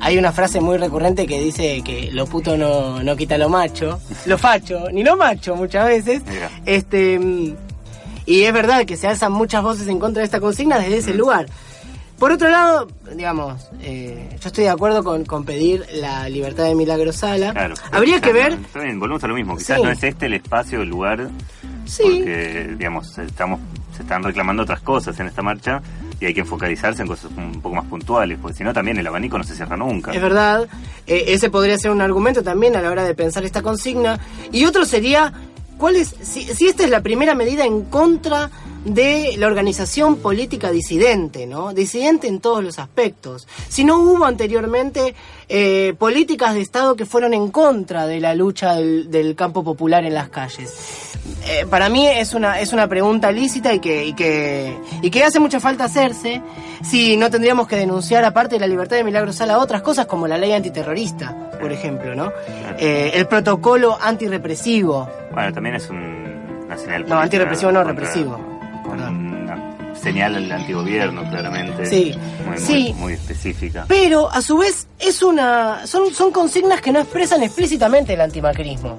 hay una frase muy recurrente que dice que lo puto no, no quita lo macho, lo facho, ni lo macho muchas veces. Mira. Este, em, y es verdad que se alzan muchas voces en contra de esta consigna desde ese lugar. Por otro lado, digamos, eh, yo estoy de acuerdo con, con pedir la libertad de Milagro Sala. Claro. Habría que ver bien, volvemos a lo mismo. Quizás Sí. no es este el espacio, el lugar. Sí. Porque, digamos, estamos, se están reclamando otras cosas en esta marcha y hay que focalizarse en cosas un poco más puntuales, porque si no, también el abanico no se cierra nunca. Es verdad, eh, ese podría ser un argumento también a la hora de pensar esta consigna. Y otro sería, ¿cuál es, si, si esta es la primera medida en contra de la organización política disidente, ¿no? Disidente en todos los aspectos. Si no hubo anteriormente eh, políticas de Estado que fueron en contra de la lucha del, del campo popular en las calles. Eh, para mí es una, es una pregunta lícita y que, y, que, y que hace mucha falta hacerse si no tendríamos que denunciar, aparte de la libertad de Milagro Sala, otras cosas como la ley antiterrorista, por ejemplo, ¿no? Eh, el protocolo antirrepresivo. Bueno, también es un, señal. No, antirrepresivo no, represivo. Una señal al antigobierno, claramente. Sí, Muy, sí. muy, muy específica. Pero, a su vez, es una son, son consignas que no expresan explícitamente el antimacrismo.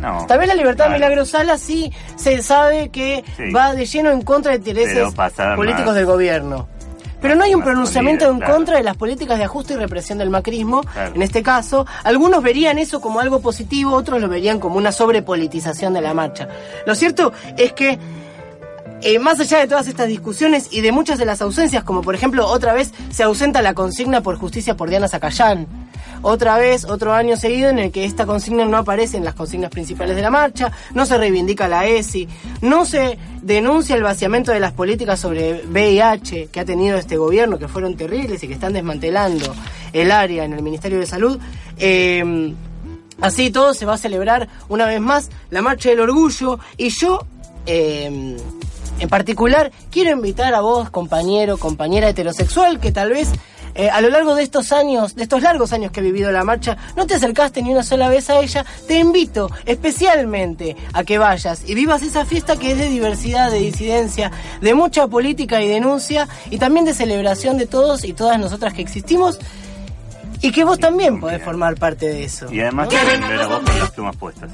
No. Tal vez la libertad de Claro. Milagro Sala sí se sabe que Sí. va de lleno en contra de intereses políticos más- del gobierno. Pero no hay un pronunciamiento en claro. contra de las políticas de ajuste y represión del macrismo. Claro. En este caso, algunos verían eso como algo positivo, otros lo verían como una sobrepolitización de la marcha. Lo cierto es que eh, más allá de todas estas discusiones y de muchas de las ausencias, como por ejemplo otra vez se ausenta la consigna por justicia por Diana Zacayán. Otra vez, otro año seguido en el que esta consigna no aparece en las consignas principales de la marcha, no se reivindica la ESI, no se denuncia el vaciamiento de las políticas sobre VIH que ha tenido este gobierno, que fueron terribles y que están desmantelando el área en el Ministerio de Salud. Eh, así todo se va a celebrar una vez más la Marcha del Orgullo y yo... eh, en particular, quiero invitar a vos, compañero, compañera heterosexual, que tal vez eh, a lo largo de estos años, de estos largos años que he vivido la marcha, no te acercaste ni una sola vez a ella, te invito especialmente a que vayas y vivas esa fiesta que es de diversidad, de disidencia, de mucha política y denuncia, y también de celebración de todos y todas nosotras que existimos. Y que vos también podés formar parte de eso. Y además te ven ver a vos con las plumas puestas.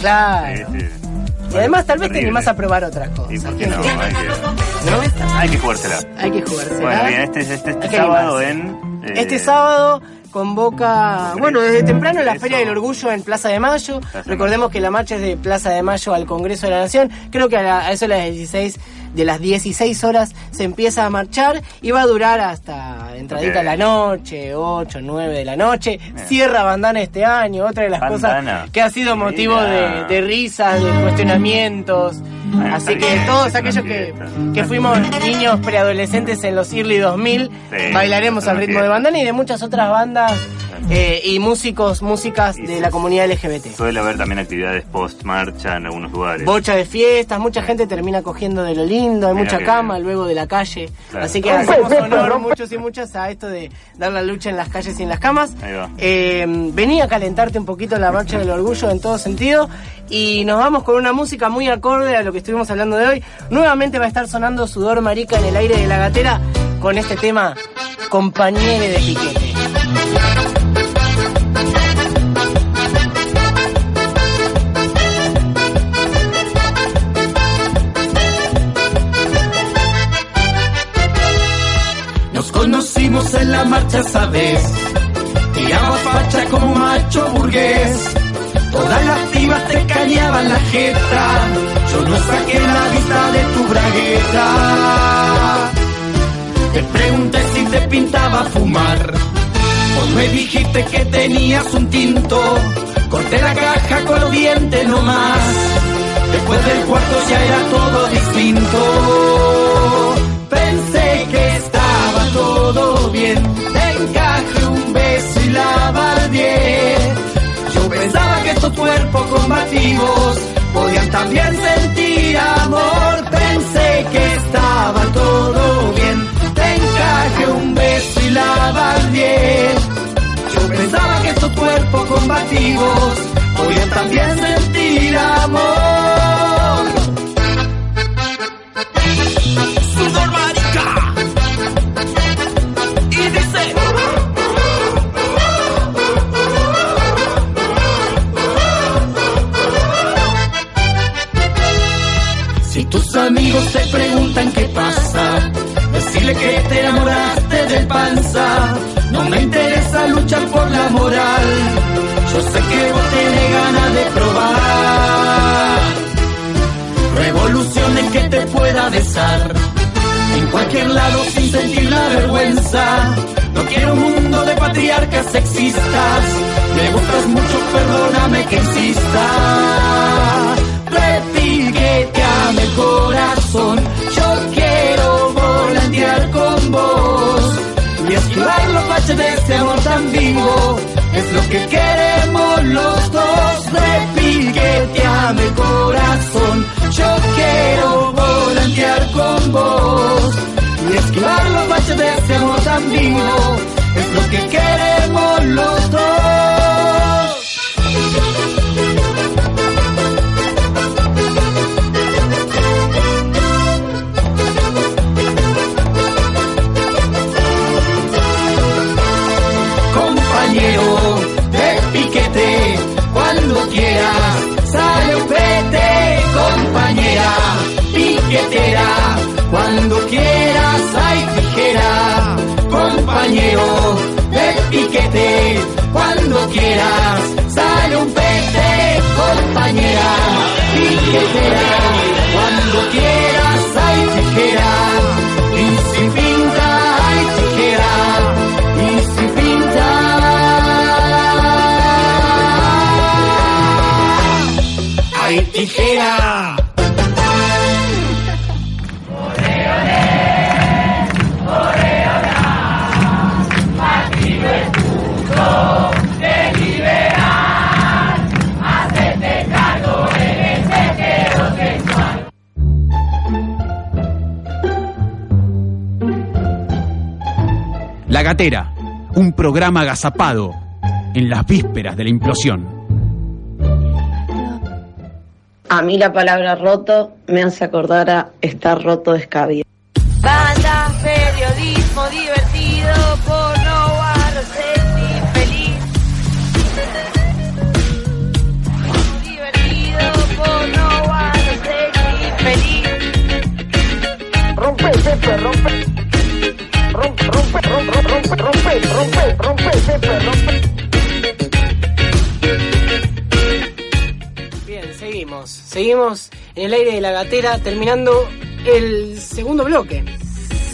Claro. Sí, sí. Y además tal vez te animás a probar otras cosas. ¿Y por qué no? *laughs* Hay que, hay que jugársela. Hay que jugársela. Bueno, bien, este, este, este sábado en... eh, Este sábado convoca, bueno, desde temprano la Feria del Orgullo en Plaza de Mayo. Recordemos que la marcha es de Plaza de Mayo al Congreso de la Nación. Creo que a, la- a eso de las 16 de las 16 horas se empieza a marchar y va a durar hasta entradita Ok. la noche, 8, 9 de la noche. Cierra Bandana este año, otra de las Bandana. cosas que ha sido motivo de, risas, de cuestionamientos. Bueno, Así que bien, todos aquellos que, que fuimos niños preadolescentes en los Early 2000, Sí, bailaremos al ritmo de bandana y de muchas otras bandas eh, y músicos, músicas de la comunidad LGBT. Suele haber también actividades post-marcha en algunos lugares. Bocha de fiestas, mucha gente termina cogiendo de lo lindo, hay Mira mucha cama luego de la calle. Claro. Así que hacemos honor muchos y muchas a esto de dar la lucha en las calles y en las camas. Eh, venía a calentarte un poquito la marcha del orgullo en todo sentido y nos vamos con una música muy acorde a lo que estuvimos hablando de hoy. Nuevamente va a estar sonando Sudor Marica en el aire de la gatera con este tema Compañere de Piquete. La marcha esa vez. Tiraba facha como macho burgués. Todas las pibas te cañaban la jeta. Yo no saqué la vista de tu bragueta. Te pregunté si te pintaba fumar. Vos me dijiste que tenías un tinto. Corté la caja con los dientes nomás. Después del cuarto ya era todo distinto. Todo bien. Te encajé un beso y la bardié. Yo pensaba que estos cuerpos combativos podían también sentir amor. Pensé que estaba todo bien. Te encajé un beso y la bardié. Yo pensaba que estos cuerpos combativos podían también sentir amor. Sudor tus amigos te preguntan qué pasa, decirle que te enamoraste del panza. No me interesa luchar por la moral. Yo sé que vos tenés ganas de probar revoluciones que te pueda besar. En cualquier lado sin sentir la vergüenza. No quiero un mundo de patriarcas sexistas. Me gustas mucho, perdóname que insista. Repiqueteame el corazón. Yo quiero volantear con vos. Y esquivar los baches de este amor tan vivo. Es lo que queremos los dos. Repiqueteame el corazón. Yo quiero volantear con vos. Y esquivar los baches de este amor tan vivo. Es lo que queremos los dos. Compañero de piquete, cuando quieras, sale un pete, compañera, piquetera, cuando quieras, La Gatera, un programa agazapado en las vísperas de la implosión. A mí la palabra roto me hace acordar a estar roto de escabio. Banda, periodismo divertido, porno, bar, sexy, feliz. Divertido, porno, bar, sexy, feliz. Rompe, Pepe, rompe. Rompe, rompe, rompe, rompe, rompe, rompe, Pepe, rompe. Bien, seguimos. Seguimos en el aire de la gatera, terminando el segundo bloque.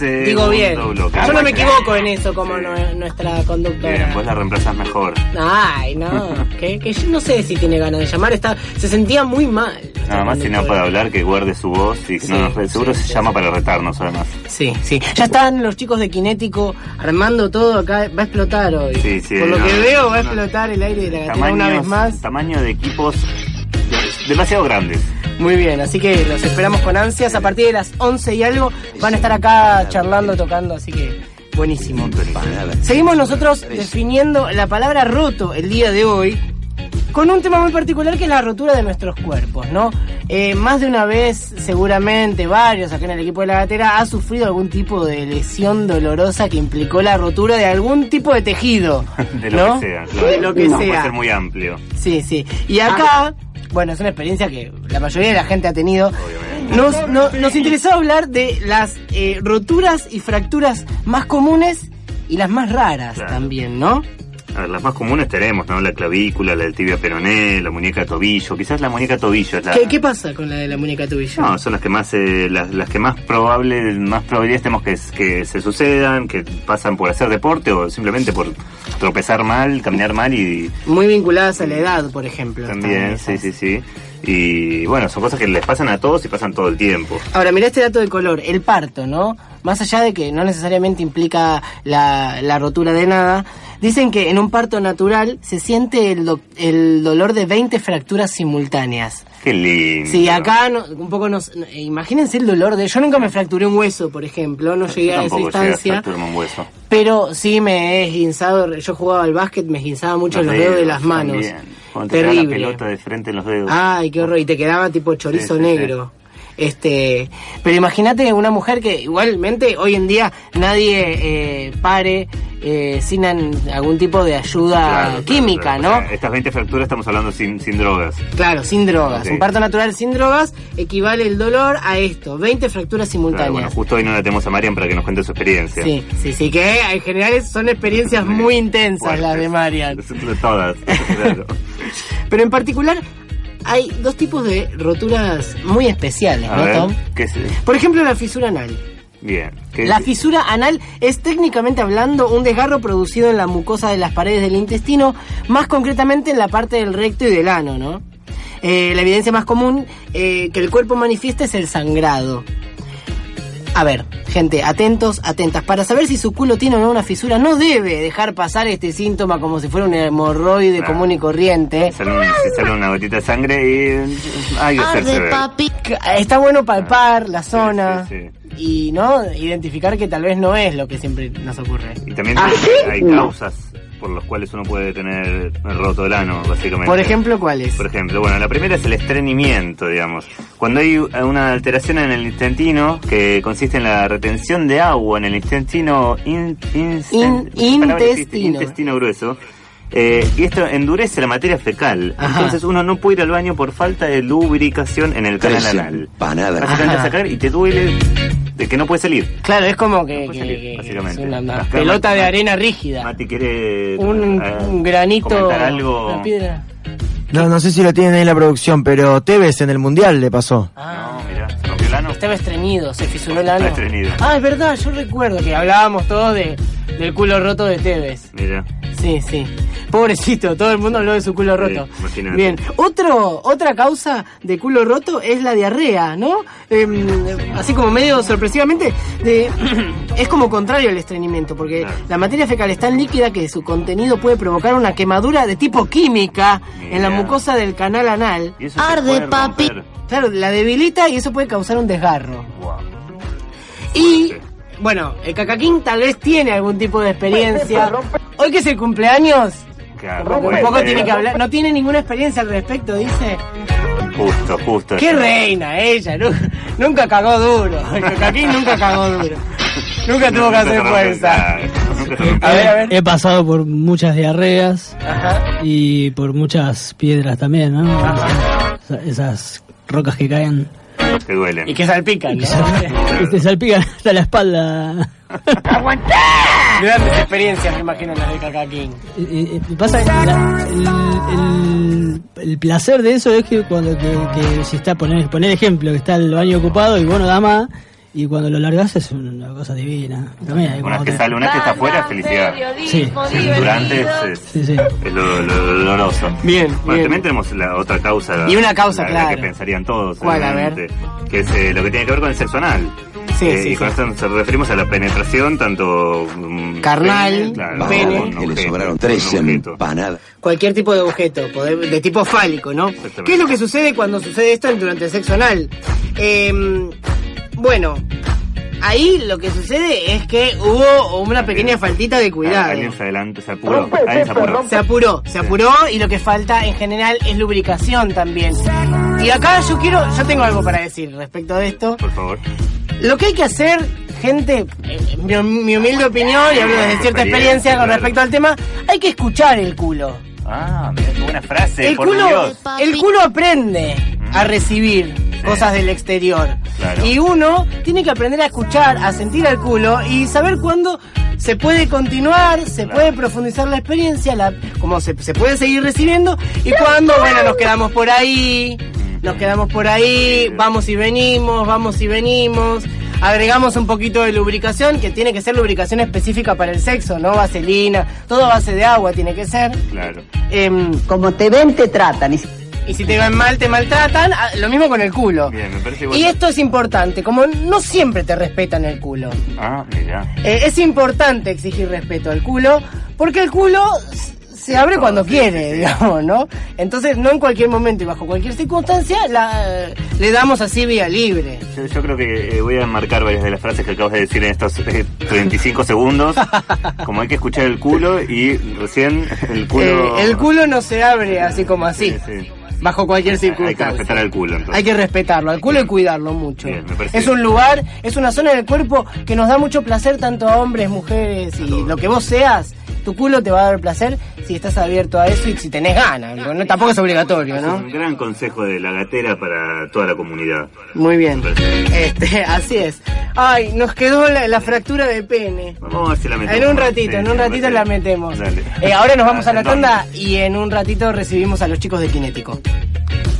Digo bien. Bloque. Yo no me equivoco en eso como nue- nuestra Bien, conductora. vos la reemplazás mejor. Ay, no. *laughs* que, que yo no sé si tiene ganas de llamar. Está, se sentía muy mal. Nada más si no puede hablar, que guarde su voz y no nos seguro se llama para retarnos además. Sí, sí. Ya están los chicos de Kinético armando todo acá. Va a explotar hoy. Sí, sí, Por lo que veo, va a explotar el aire de la Tamaños- una vez más. Tamaño de equipos de- demasiado grandes. Muy bien, así que los esperamos con ansias. A partir de las 11 y algo van a estar acá charlando, tocando, así que buenísimo. Seguimos nosotros definiendo la palabra roto el día de hoy con un tema muy particular que es la rotura de nuestros cuerpos, ¿no? Eh, más de una vez, seguramente, varios acá en el equipo de la gatera ha sufrido algún tipo de lesión dolorosa que implicó la rotura de algún tipo de tejido. De lo ¿no? que sea. claro. De lo que No, sea. Puede ser muy amplio. Sí, sí. Y acá, bueno, es una experiencia que la mayoría de la gente ha tenido. Nos, no- nos interesaba hablar de las eh, roturas y fracturas más comunes y las más raras Claro. también, ¿no? A ver, las más comunes tenemos, ¿no? La clavícula, la del tibia peroné, la muñeca tobillo. Quizás la muñeca tobillo es la... ¿Qué, qué pasa con la de la muñeca tubillo? No, son las que más, eh, las, las que más probable, más probabilidades tenemos que, que se sucedan, que pasan por hacer deporte o simplemente por tropezar mal, caminar mal y Muy vinculadas a la edad, por ejemplo. también, sí, sí, sí. Y bueno, son cosas que les pasan a todos y pasan todo el tiempo. Ahora, mirá este dato de color, el parto, ¿no? Más allá de que no necesariamente implica la, la rotura de nada, dicen que en un parto natural se siente el, do- el dolor de 20 fracturas simultáneas. Qué lindo. Sí, acá no- un poco nos... Imagínense el dolor de... Yo nunca me fracturé un hueso, por ejemplo, no llegué Yo a esa a instancia. fracturarme un hueso. Pero sí me he esguinzado, yo jugaba al básquet, me esguinzaba mucho los, dedos de las manos. también. Cuando te da la Terrible. pelota de frente en los dedos. Ay, qué horror. Y te quedaba tipo chorizo Sí, sí, negro. Este, pero imagínate una mujer que igualmente hoy en día nadie eh, pare eh, sin an- algún tipo de ayuda Claro, química, claro. ¿no? sea, estas 20 fracturas estamos hablando sin, sin drogas. Claro, sin drogas. Un parto natural sin drogas equivale el dolor a esto, 20 fracturas simultáneas. bueno, justo hoy no la tenemos a Marian para que nos cuente su experiencia. Sí, sí, sí, que en general son experiencias muy intensas las de Marian. Todas, claro. *laughs* Pero en particular hay dos tipos de roturas muy especiales, A ¿no, ver, Tom? ¿qué es? Por ejemplo, la fisura anal. Bien. ¿qué- La fisura anal es técnicamente hablando un desgarro producido en la mucosa de las paredes del intestino, más concretamente en la parte del recto y del ano, ¿no? Eh, la evidencia más común eh, que el cuerpo manifiesta es el sangrado. A ver, gente, atentos, atentas. Para saber si su culo tiene o no una fisura, no debe dejar pasar este síntoma como si fuera un hemorroide común y corriente. Sale, si sale una gotita de sangre y hay que hacerse ver. Está bueno palpar la zona sí, y no identificar que tal vez no es lo que siempre nos ocurre. Y también ¿Ah, hay, causas por las cuales uno puede tener roto el ano, básicamente. Por ejemplo, ¿cuáles? Por ejemplo, bueno, la primera es el estreñimiento, digamos. Cuando hay una alteración en el intestino que consiste en la retención de agua en el intestino in- intestino grueso. Eh, y esto endurece la materia fecal. Ajá. Entonces uno no puede ir al baño por falta de lubricación en el canal anal. empanadas. Básicamente sacar y te duele de que no puedes salir. Claro, es como que, que- salir, que básicamente. es una, pelota de arena rígida. Mati quiere Un, eh, un granito, algo. una piedra. No, no sé si lo tienen ahí en la producción, pero Tevez en el Mundial le pasó. Ah, mira, se rompió el. Estaba estreñido, se fisuró el ano. Está estreñido. Ah, es verdad, yo recuerdo que hablábamos todos de, del culo roto de Tevez. Mira. Sí, sí. Pobrecito, todo el mundo habló de su culo roto. imagínate. Bien, Otro, otra causa de culo roto es la diarrea, ¿no? Em, así como medio sorpresivamente, de- *clears throat* es como contrario al estreñimiento, porque la materia fecal es tan líquida que su contenido puede provocar una quemadura de tipo química en la Mira. mucosa del canal anal. Y eso se Arde, papi. Claro, la debilita y eso puede causar un Y Bueno, el Cacaquín tal vez tiene algún tipo de experiencia. *laughs* Hoy que es el cumpleaños, Claro, un poco tiene que hablar. No tiene ninguna experiencia al respecto, dice. Justo, justo. Qué reina ella, nu- nunca cagó duro. El Cacaquín nunca cagó duro. Nunca tuvo que hacer fuerza. A ver, a ver. He pasado por muchas diarreas Ajá. y por muchas piedras también, ¿no? Esa- Esas rocas que caen Te duelen. Y que salpican, ¿no? y te salpican hasta la espalda. Grandes experiencias, me imagino, las de Cacaquín. Y- y- y pasa que la- el, el- el placer de eso es que cuando que, que si está, poner, poner ejemplo, que está el baño ocupado y bueno, dama, y cuando lo largas es una cosa divina. También hay Una vez que sale, una vez que está afuera, felicidad. Sí. Durante es, es, Sí, sí. es lo, lo- lo doloroso. Bien, Bueno, bien. también tenemos la otra causa. Y una causa, la, la claro. que pensarían todos. ¿Cuál? A obviamente, Que es eh, lo que tiene que ver con el sexo anal. Sí, Eh, sí, y con sí. esto nos referimos a la penetración, tanto. mm, Carnal, pene, claro, pene. le sobraron tres empanadas. Cualquier tipo de objeto, poder- de tipo fálico, ¿no? ¿Qué es lo que sucede cuando sucede esto durante el sexo anal? Eh, bueno, ahí lo que sucede es que hubo una pequeña faltita de cuidado. Alguien se adelantó, se apuró. Alguien se apuró. Se apuró, se apuró y lo que falta en general es lubricación también. Y acá yo quiero, yo tengo algo para decir respecto de esto. Por favor. Lo que hay que hacer, gente, en mi, mi humilde opinión, y hablo desde cierta experiencia con respecto al tema, hay que escuchar el culo. Ah, mira qué buena frase. El por culo, Dios. el culo aprende a recibir cosas del exterior. Claro. Y uno tiene que aprender a escuchar, a sentir al culo y saber cuándo se puede continuar, se puede profundizar la experiencia, la, como se, se puede seguir recibiendo y cuando, bueno, nos quedamos por ahí, nos quedamos por ahí, vamos y venimos, vamos y venimos. Agregamos un poquito de lubricación, que tiene que ser lubricación específica para el sexo, ¿no? Vaselina, todo a base de agua tiene que ser. Claro. Como te ven, te tratan. Y si te ven mal, te maltratan. Ah, Lo mismo con el culo. Bien, me parece igual. Y esto es importante, como no siempre te respetan el culo. Ah, mira. Eh, es importante exigir respeto al culo, porque el culo se abre cuando quiere, digamos, ¿no? Entonces, no en cualquier momento y bajo cualquier circunstancia la, le damos así vía libre. Yo, yo creo que eh, voy a enmarcar varias de las frases que acabas de decir en estos eh, 35 segundos. *laughs* Como hay que escuchar el culo y recién el culo. Eh, el culo no se abre así como así, bajo cualquier Hay que circunstancia. respetar al culo, entonces. Hay que respetarlo, al culo y cuidarlo mucho. Bien, Es un lugar, es una zona del cuerpo que nos da mucho placer tanto a hombres, mujeres y lo que vos seas. Tu culo te va a dar placer si estás abierto a eso y si tenés ganas. no, tampoco es obligatorio, Es ¿no? un gran consejo de la gatera para toda la comunidad. Muy bien. Este, *laughs* así es. Ay, nos quedó la, la fractura de pene. Vamos a ver si la metemos. En un ratito, en un ratito la metemos. Dale. Eh, ahora nos vamos a la tanda y en un ratito recibimos a los chicos de Kinético.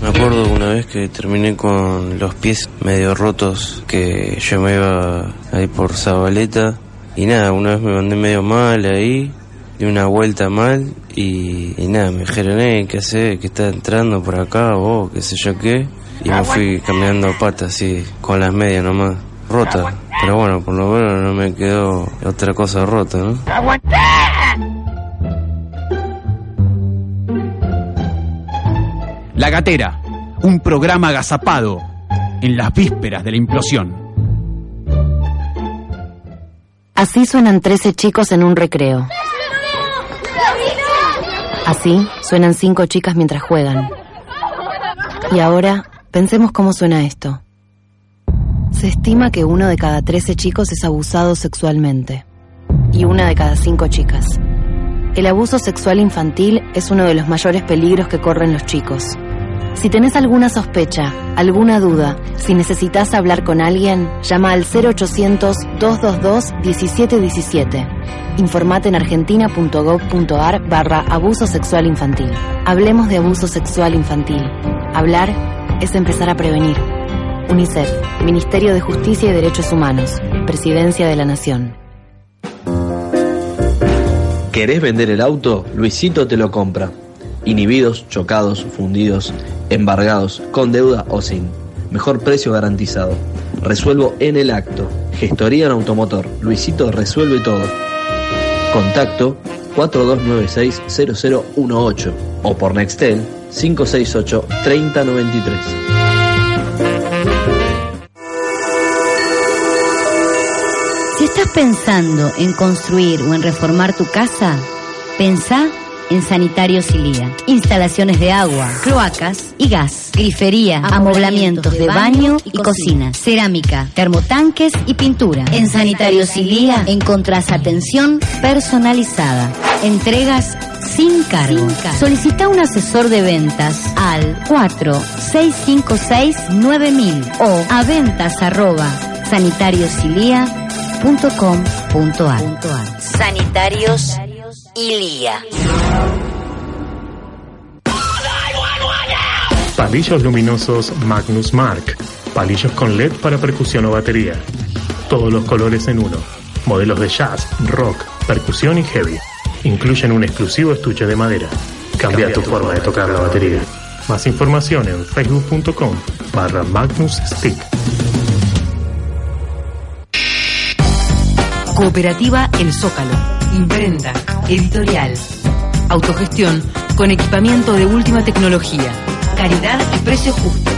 Me acuerdo una vez que terminé con los pies medio rotos, que yo me iba ahí por Zabaleta y nada, una vez me mandé medio mal ahí, di una vuelta mal y, y nada, me dijeron, eh, ¿qué haces? ¿Qué está entrando por acá? O qué sé yo qué. Y me fui caminando a patas así, con las medias nomás, rotas. Pero bueno, por lo menos no me quedó otra cosa rota, ¿no? La Gatera, un programa agazapado en las vísperas de la implosión. Así suenan 13 chicos en un recreo. Así suenan cinco chicas mientras juegan. Y ahora, pensemos cómo suena esto. Se estima que uno de cada 13 chicos es abusado sexualmente. Y una de cada cinco chicas. El abuso sexual infantil es uno de los mayores peligros que corren los chicos. Si tenés alguna sospecha, alguna duda, si necesitas hablar con alguien, llama al 0800-222-1717. Informate en argentina.gov.ar barra abuso sexual infantil. Hablemos de abuso sexual infantil. Hablar es empezar a prevenir. UNICEF, Ministerio de Justicia y Derechos Humanos, Presidencia de la Nación. ¿Querés vender el auto? Luisito te lo compra. Inhibidos, chocados, fundidos, embargados, con deuda o sin. Mejor precio garantizado. Resuelvo en el acto. Gestoría en automotor. Luisito resuelve todo. Contacto 4296-0018 o por Nextel 568-3093. Si estás pensando en construir o en reformar tu casa, pensá en Sanitarios Ilía. Instalaciones de agua, cloacas y gas, grifería, amoblamientos de baño y cocina, cerámica, termotanques y pintura. En Sanitarios Ilía encontrás atención personalizada, entregas sin cargo. Solicita un asesor de ventas al 4656-9000 o a ventas arroba sanitariosilia.com.ar. Sanitarios Palillos luminosos Magnus Mark. Palillos con LED para percusión o batería. Todos los colores en uno. Modelos de jazz, rock, percusión y heavy. Incluyen un exclusivo estuche de madera. Cambia tu forma de tocar la batería. Más información en facebook.com barra Magnus Stick. Cooperativa El Zócalo. Imprenta. Editorial. Autogestión con equipamiento de última tecnología. Calidad y precios justos.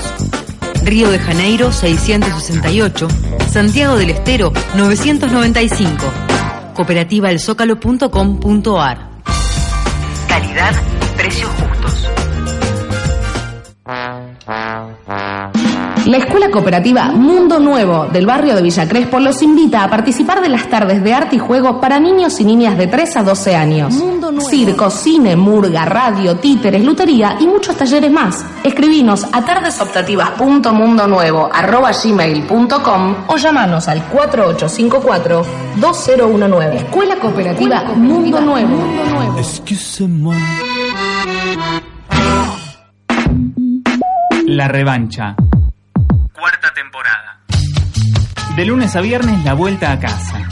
Río de Janeiro 668. Santiago del Estero 995. Cooperativaelzócalo.com.ar. Calidad y precios justos. La Escuela Cooperativa Mundo Nuevo del barrio de Villa Crespo los invita a participar de las tardes de arte y juego para niños y niñas de 3 a 12 años. Circo, cine, murga, radio, títeres, lutería y muchos talleres más. Escribinos a tardesoptativas.mundonuevo.gmail.com o llamanos al 4854-2019. Escuela Cooperativa Mundo Nuevo. La revancha. Temporada. De lunes a viernes la vuelta a casa.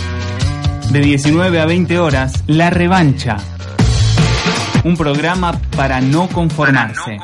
De 19 a 20 horas, la revancha. Un programa para no conformarse.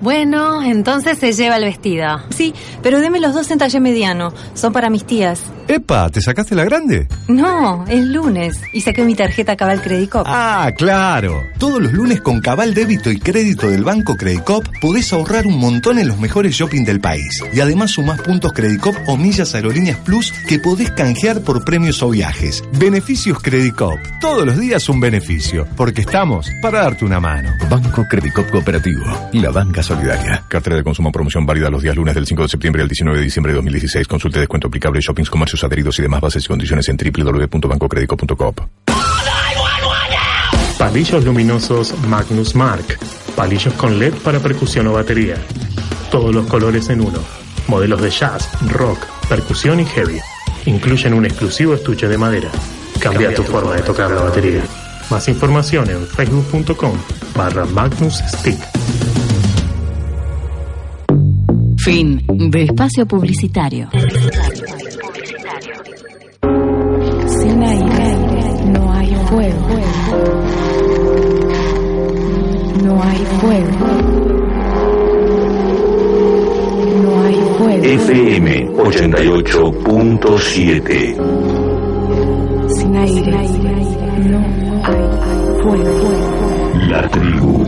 Bueno, entonces se lleva el vestido. Sí, pero deme los dos en talle mediano. Son para mis tías. Epa, ¿te sacaste la grande? No, es lunes. Y saqué mi tarjeta Cabal Credit Cop. Ah, claro. Todos los lunes con Cabal Débito y Crédito del Banco Credicop podés ahorrar un montón en los mejores shopping del país. Y además sumás puntos Credicop o millas aerolíneas Plus que podés canjear por premios o viajes. Beneficios Credicop. Todos los días un beneficio. Porque estamos para darte una mano. Banco Credicop Cooperativo. La banca solidaria. Cartera de consumo promoción válida los días lunes del 5 de septiembre al 19 de diciembre de 2016. Consulte descuento aplicable shoppings, comercios adheridos y demás bases y condiciones en www.bancocredico.com. Palillos luminosos Magnus Mark. Palillos con LED para percusión o batería. Todos los colores en uno. Modelos de jazz, rock, percusión y heavy. Incluyen un exclusivo estuche de madera. Cambia tu forma de tocar la batería. Más información en facebook.com barra Magnus Stick. Fin de espacio publicitario. Sin aire no hay fuego. No hay fuego. No hay fuego. FM 88.7. Sin aire no hay fuego. La tribu.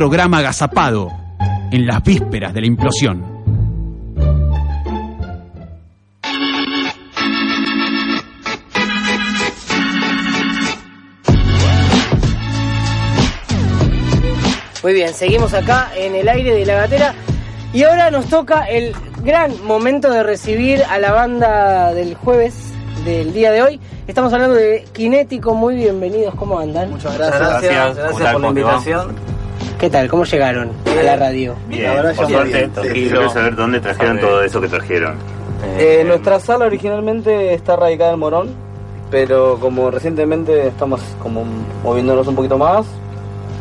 Programa agazapado en las vísperas de la implosión. Muy bien, seguimos acá en el aire de la gatera y ahora nos toca el gran momento de recibir a la banda del jueves del día de hoy. Estamos hablando de Kinético, muy bienvenidos, ¿cómo andan? Muchas gracias. Gracias, gracias ¿Cómo tal? por la invitación. ¿Qué tal? ¿Cómo llegaron a la radio? Bien, verdad, por suerte, tranquilo. Quiero saber dónde trajeron todo eso que trajeron. Eh, nuestra sala originalmente está radicada en Morón, pero como recientemente estamos como moviéndonos un poquito más,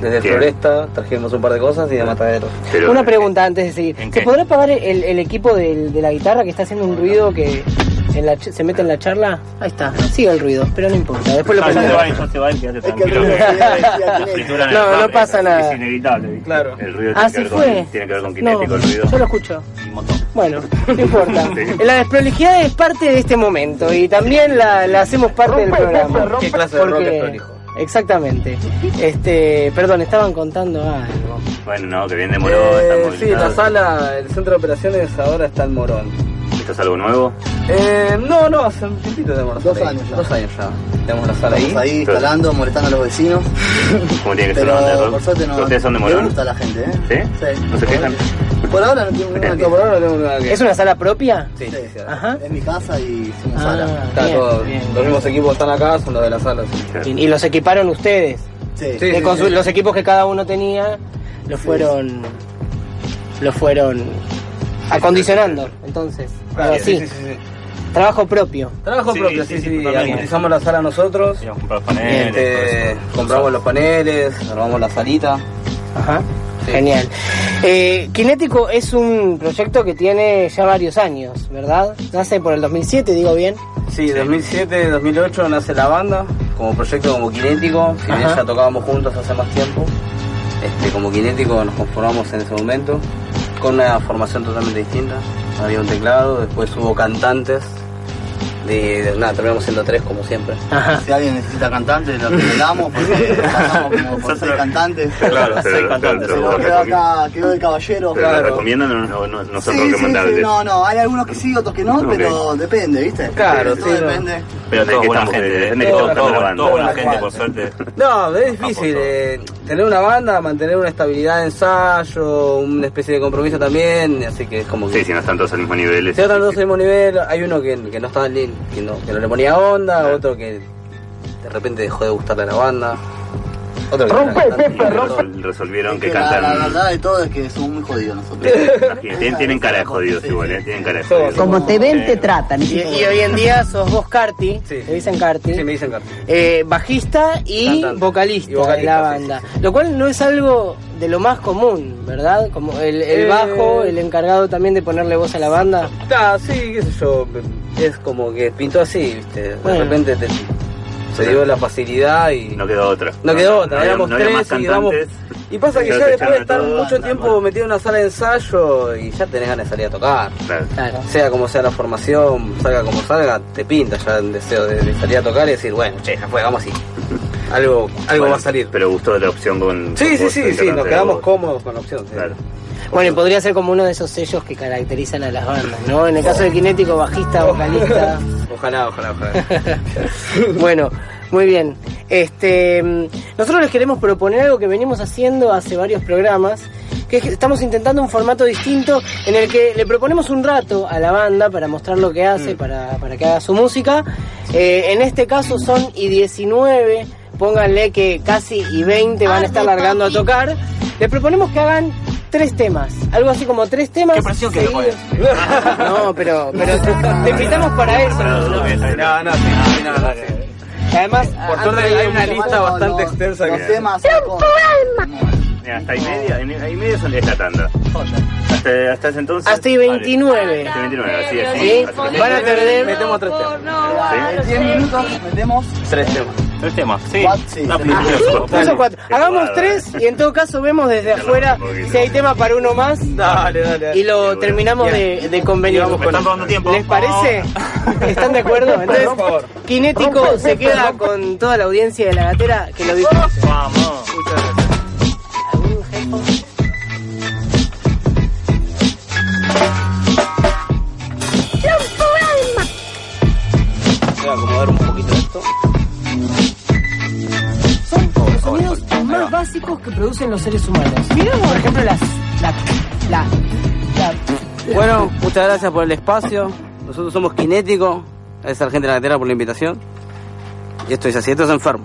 desde Bien. Floresta trajimos un par de cosas y de Matadero. Una pregunta antes de seguir. ¿Se qué? podrá apagar el, el equipo del- de la guitarra que está haciendo un ruido que en la ch- se mete en la charla? Ahí está, sigue el ruido, pero no importa. Después lo el No, no pasa nada. Es inevitable. Claro. El ruido Ah, tiene, ¿se que ver fue? con, tiene que ver con kinético No, el ruido. yo lo escucho. Bueno, no importa. *laughs* La desprolijidad es parte de este momento y también la, la hacemos parte del programa. ¿Qué clase de rock Porque- es prolijo? Exactamente. Este, perdón, estaban contando algo. Bueno, no, que viene de Morón, Eh, sí, la sala, el centro de operaciones ahora está en Morón. ¿Esto es algo nuevo? Eh, no, no, hace un tiempito tenemos Dos ahí. años ya. Dos años ya. Tenemos la sala ahí. Estamos ahí instalando, molestando a los vecinos. *laughs* ¿Cómo tiene que ser una banda de rock? por suerte no. ¿Ustedes son de Morón? gusta la gente, ¿eh? ¿Sí? Sí. ¿No se quejan? Por ahora no tengo nada que por ahora no tengo nada que ¿Es una sala propia? Sí, sí, sí. Ajá. Es mi casa y hicimos Ah, sala. Está bien, todo- bien. los mismos equipos están acá, son los de la sala. sí. Y, y los equiparon ustedes. Sí, De sí, con sí. su- Los equipos que cada uno tenía los fueron los fueron acondicionando. Entonces, Claro, algo así. sí, sí, sí, sí. Trabajo propio. Trabajo Sí, propio, sí, sí, sí, sí. Utilizamos la sala nosotros. Comprar paneles, Este, compramos los paneles, armamos la salita. Ajá. Sí. Genial. Eh, Kinético es un proyecto que tiene ya varios años, ¿verdad? Nace por el 2007, digo bien. Sí, 2007, 2008 nace la banda como proyecto como kinético. Si bien ya tocábamos juntos hace más tiempo, este, como kinético nos conformamos en ese momento con una formación totalmente distinta. Había un teclado, después hubo cantantes. De, de- nada, terminamos siendo tres como siempre. Si alguien necesita cantantes, lo que damos, porque *laughs* pasamos como por seis cantantes. *laughs* Claro, seis pero- cantantes, pero- sí, Pero pero- quedó acá, quedó el caballero. ¿Pero claro. recomiendan o no, no, no son Sí, sí, no, no, hay algunos que sí, otros que no, pero depende, ¿viste? Claro, todo sí, no. depende. Pero Todo qué buena estamos, gente. depende de que Todo está buena- gente, por suerte. No, es difícil. eh, tener una banda, mantener una estabilidad de ensayo, una especie de compromiso también, así que es como que... Sí, si no están todos al mismo nivel. Si están todos al mismo nivel, hay uno que, que no estaba en que no, que no le ponía onda, otro que de repente dejó de gustarle a la banda, Rompe. Y resol- resolvieron Es que que la, la cantan. verdad de todo es que somos muy jodidos nosotros. *laughs* Tienen, tienen cara de jodidos igual, ¿eh? Tienen cara de jodidos. Como te ven, te tratan. Y, y hoy en día sos vos Carti, te dicen Carti, Sí, me dicen Carti. eh, bajista y Cantante. vocalista, Y vocalista, de la sí, banda. Lo cual no es algo de lo más común, ¿verdad? Como el, el Eh. bajo, el encargado también de ponerle voz a la banda. Ah, sí, qué sé yo, es como que pintó así, viste, de Bueno. repente te- se dio la facilidad y... No quedó otra. No quedó otra, no éramos no había más tres y damos... cantantes. Y pasa que Ya después de estar mucho tiempo metido en una sala de ensayo y ya tenés ganas de salir a tocar. Claro. Sea como sea la formación, salga como salga, te pinta ya el deseo de, de salir a tocar y decir, bueno, che, ya fue, vamos así. Algo, algo Bueno, va a salir. Pero gustó la opción con. Sí, con sí, sí, sí, nos quedamos vos. cómodos con la opción. sí. Claro. Bueno, y podría ser como uno de esos sellos que caracterizan a las bandas, ¿no? En el caso de Kinético, bajista, vocalista. Ojalá, ojalá, ojalá. *laughs* bueno, muy bien. Este, mm, nosotros les queremos proponer algo que venimos haciendo hace varios programas, que es que estamos intentando un formato distinto en el que le proponemos un rato a la banda para mostrar lo que hace, para, para que haga su música. Eh, en este caso son y 19, pónganle que casi y 20 van a estar largando a tocar. Les proponemos que hagan tres temas, algo así como tres temas. ¿Qué presión que seguidos. No, pero, pero te, invitamos para eso. ¿no? No, no, no. Además, Por suerte hay una lista bastante extensa que... temas hasta ahí media, en- ahí media son esta tanda. Hasta, hasta ese entonces. Hasta y 29. Hasta 29, así es. ¿Sí? Van a perder. Metemos tres temas. En 10 minutos metemos Tres temas. Tres temas, sí. Tres o cuatro. Hagamos tres y en todo caso vemos desde afuera si hay tema para uno más. Dale, dale. dale. Y lo terminamos de, de convenir. Están robando tiempo. ¿Les parece? *laughs* ¿Están de acuerdo? Entonces, Por favor. Kinético se queda con toda la audiencia de la gatera que lo disfrute. Vamos. Muchas gracias. Voy a acomodar un poquito esto. Básicos que producen los seres humanos. Por ejemplo, las. La. La. la- Bueno, muchas gracias por el espacio. Nosotros somos Kinético. Gracias a la gente de la gatera por la invitación. Y esto es así, esto es enfermo.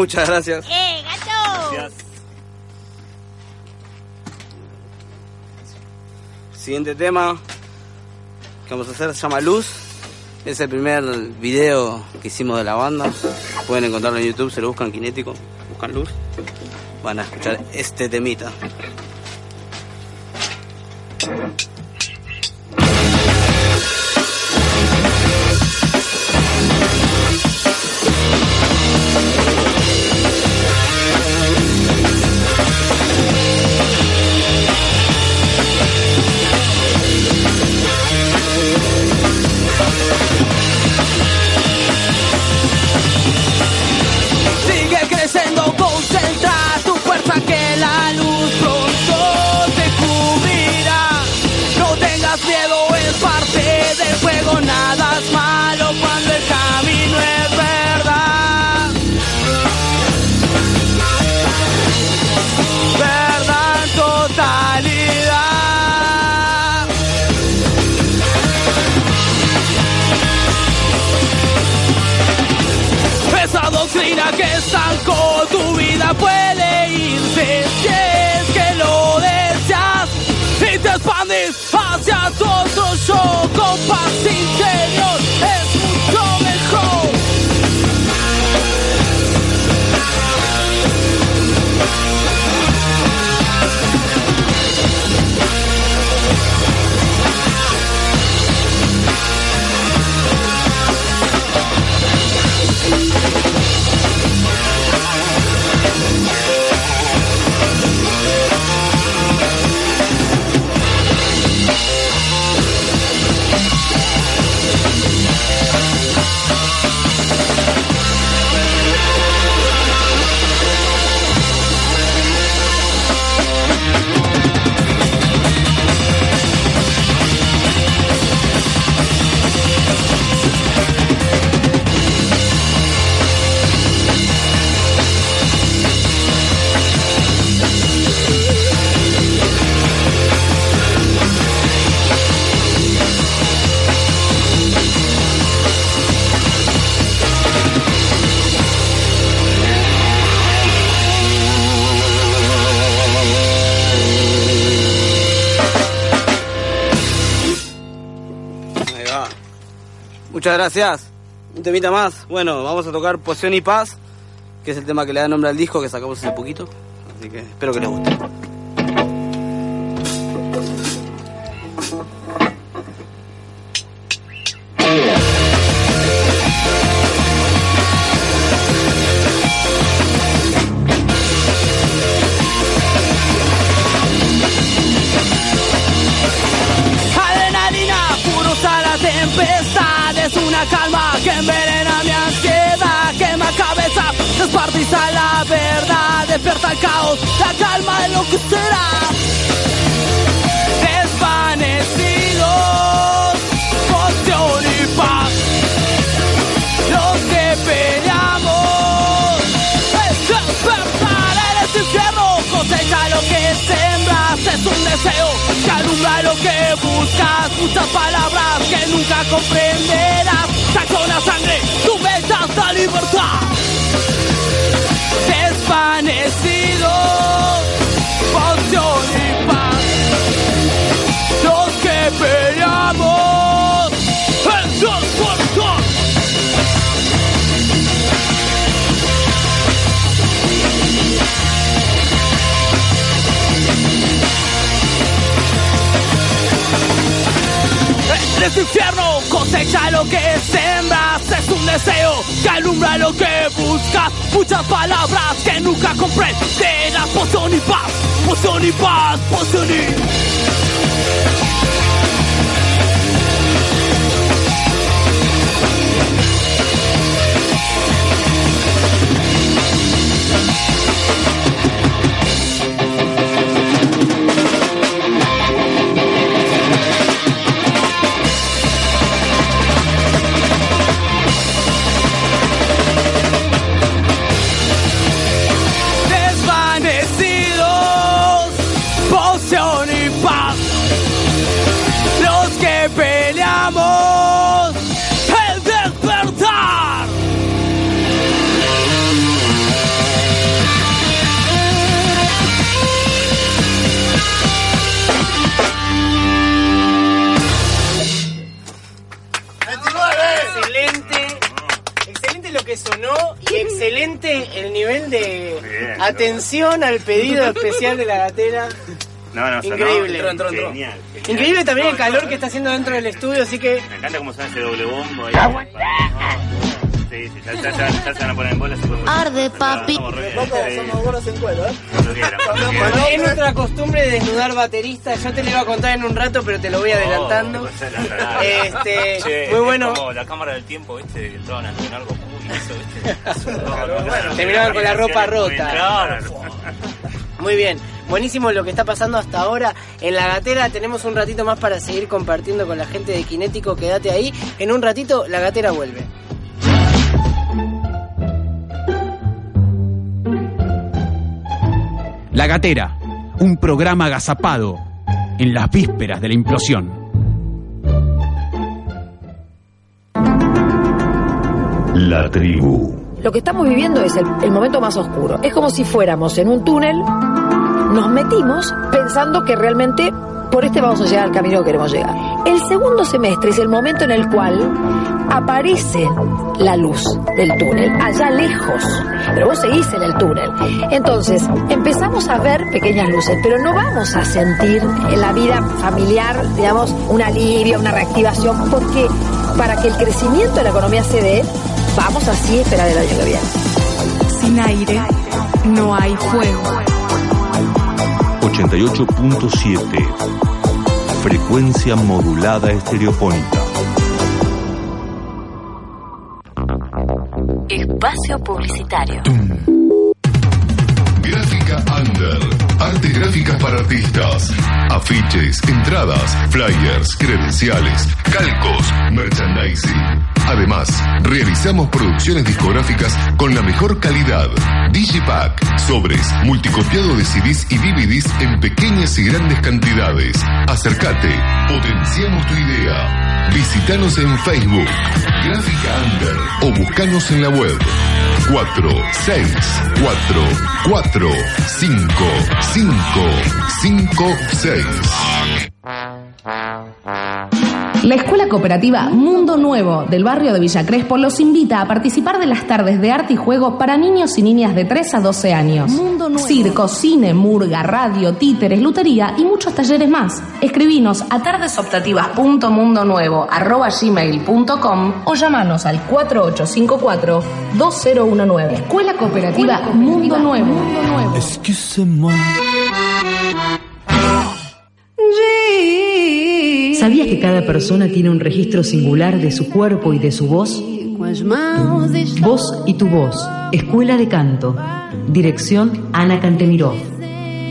Muchas gracias. ¡Eh, gato! Siguiente tema que vamos a hacer se llama Luz. Es el primer video que hicimos de la banda. Pueden encontrarlo en YouTube, se lo buscan Kinético, buscan Luz. Van a escuchar este temita. Puede irse si es que lo deseas. Y te expandes hacia otro yo con paz interior Muchas gracias. Un temita más. Bueno, vamos a tocar Poción y Paz, que es el tema que le da nombre al disco que sacamos hace poquito. Así que espero que les guste. Lo que buscas Muchas palabras que nunca comprenderás. Saco la sangre, tu ves hasta libertad. Desvanecidos Poción y paz. Los que peleamos Eres infierno, cosecha lo que sembras Es un deseo que alumbra lo que buscas Muchas palabras que nunca comprenderás Poción y paz, poción y paz, poción y nivel de Bien. atención al pedido especial de la gatera. No, no, sonó Increíble. Genial, genial. Increíble también el calor que está haciendo dentro del estudio, así que Me encanta cómo suena ese doble bombo ahí. Sí, sí, ya, ya, ya, ya se van a poner en bola. Arde, papi. Somos gordos en cuero, ¿eh? Bueno, es nuestra costumbre de desnudar bateristas. Yo te lo iba a contar en un rato, pero te lo voy adelantando. *laughs* Este, Che, muy bueno. como la cámara del tiempo, ¿viste? Que entraban a entrenar Goku y eso, ¿viste? *laughs* Terminaban con la ropa rota. Claro. *laughs* Muy bien, buenísimo lo que está pasando hasta ahora. En la gatera tenemos un ratito más para seguir compartiendo con la gente de Kinético. Quédate ahí. En un ratito la gatera vuelve. La Gatera, un programa agazapado en las vísperas de la implosión. La tribu. lo que estamos viviendo es el, el momento más oscuro. Es como si fuéramos en un túnel, nos metimos pensando que realmente por este vamos a llegar al camino que queremos llegar. El segundo semestre es el momento en el cual aparece la luz del túnel, allá lejos, pero vos seguís en el túnel. Entonces, empezamos a ver pequeñas luces, pero no vamos a sentir en la vida familiar, digamos, un alivio, una reactivación, porque para que el crecimiento de la economía se dé, vamos así a esperar el año que viene. Sin aire no hay fuego. 88.7 Frecuencia modulada estereofónica. Espacio publicitario. Gráfica Under. Arte gráficas para artistas. Afiches, entradas, flyers, credenciales, calcos, merchandising. Además, realizamos producciones discográficas con la mejor calidad. Digipack, sobres, multicopiado de CDs y DVDs en pequeñas y grandes cantidades. Acércate, potenciamos tu idea. Visítanos en Facebook, Gráfica Under o buscanos en la web 4 6 4 4 5 5 5 6 La Escuela Cooperativa Mundo Nuevo del barrio de Villa Crespo los invita a participar de las tardes de arte y juego para niños y niñas de 3 a 12 años. Circo, cine, murga, radio, títeres, lutería y muchos talleres más. Escribinos a tardesoptativas.mundonuevo.gmail.com o llamanos al 4854-2019. Escuela Cooperativa Mundo Nuevo. ¿Sabías que cada persona tiene un registro singular de su cuerpo y de su voz? Voz y tu voz. Escuela de Canto. Dirección Ana Cantemirov.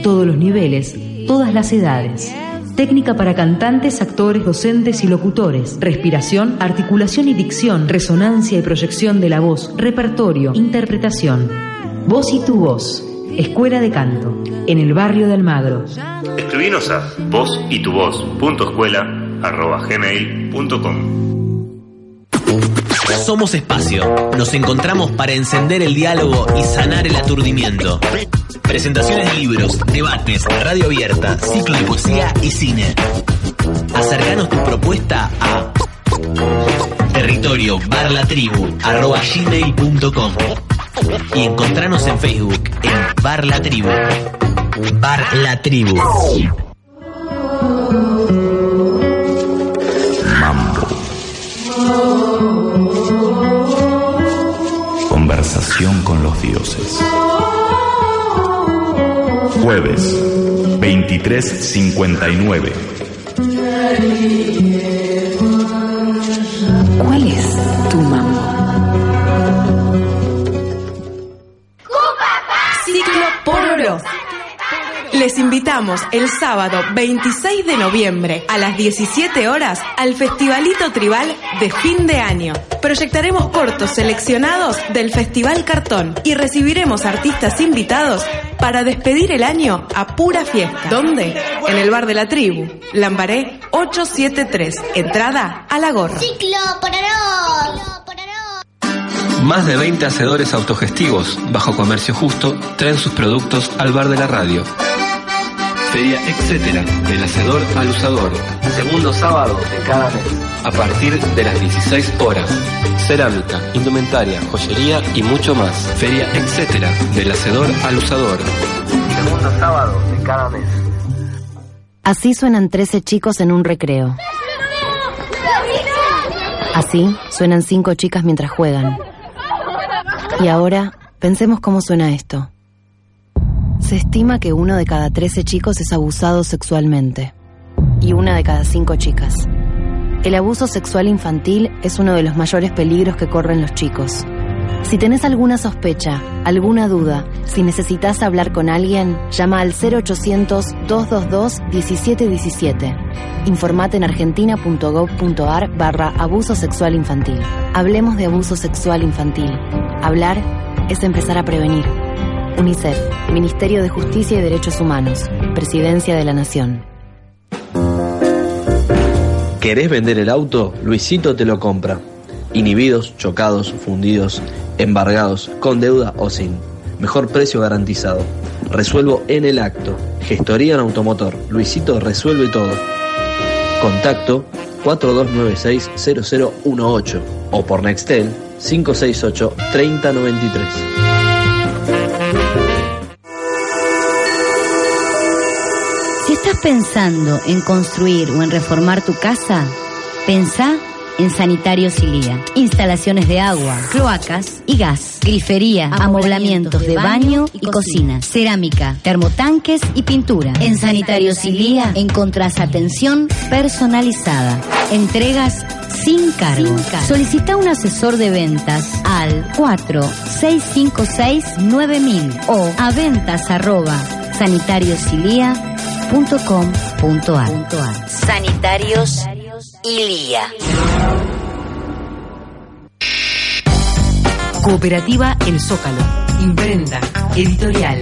Todos los niveles, todas las edades. Técnica para cantantes, actores, docentes y locutores. Respiración, articulación y dicción, resonancia y proyección de la voz, repertorio, interpretación. Voz y tu voz. Escuela de Canto. En el barrio de Almagro. Escribinos a voz y tu voz punto escuela arroba gmail punto com. Somos espacio. Nos encontramos para encender el diálogo y sanar el aturdimiento. Presentaciones de libros, debates, radio abierta, ciclo de poesía y cine. Acercanos tu propuesta a territorio barla tribu arroba gmail.com y encontranos en Facebook en Bar La Tribu. Bar La Tribu. Mambo. Conversación con los dioses. Jueves, 23.59. Les invitamos el sábado 26 de noviembre a las 17 horas al Festivalito Tribal de fin de año. Proyectaremos cortos seleccionados del Festival Cartón y recibiremos artistas invitados para despedir el año a pura fiesta. ¿Dónde? En el bar de la tribu, Lambaré 873, entrada a la gorra. Ciclo Pororo. Más de 20 hacedores autogestivos, bajo comercio justo, traen sus productos al bar de la radio. Feria Etcétera, del hacedor al usador. Segundo sábado de cada mes. A partir de las 16 horas. Cerámica, indumentaria, joyería y mucho más. Feria Etcétera, del hacedor al usador. Segundo sábado de cada mes. Así suenan 13 chicos en un recreo. Así suenan cinco chicas mientras juegan. Y ahora, pensemos cómo suena esto. Se estima que uno de cada 13 chicos es abusado sexualmente. Y una de cada cinco chicas. El abuso sexual infantil es uno de los mayores peligros que corren los chicos. Si tenés alguna sospecha, alguna duda, si necesitas hablar con alguien, llama al 0800-222-1717. Informate en argentina.gov.ar barra abuso sexual infantil. Hablemos de abuso sexual infantil. Hablar es empezar a prevenir. UNICEF, Ministerio de Justicia y Derechos Humanos, Presidencia de la Nación. ¿Querés vender el auto? Luisito te lo compra. Inhibidos, chocados, fundidos, embargados, con deuda o sin. Mejor precio garantizado. Resuelvo en el acto. Gestoría en automotor. Luisito resuelve todo. Contacto 4296-0018 o por Nextel 568-3093. Pensando en construir o en reformar tu casa, pensá en Sanitarios Ilía. Instalaciones de agua, cloacas y gas, grifería, amoblamientos de baño y cocina, cerámica, termotanques y pintura. En Sanitarios Ilía encontrás atención personalizada. Entregas sin cargo. Solicita un asesor de ventas al 4656-9000 o a ventas arroba sanitariosilia.com.ar. Sanitarios Ilía. Cooperativa El Zócalo. Imprenta. Editorial.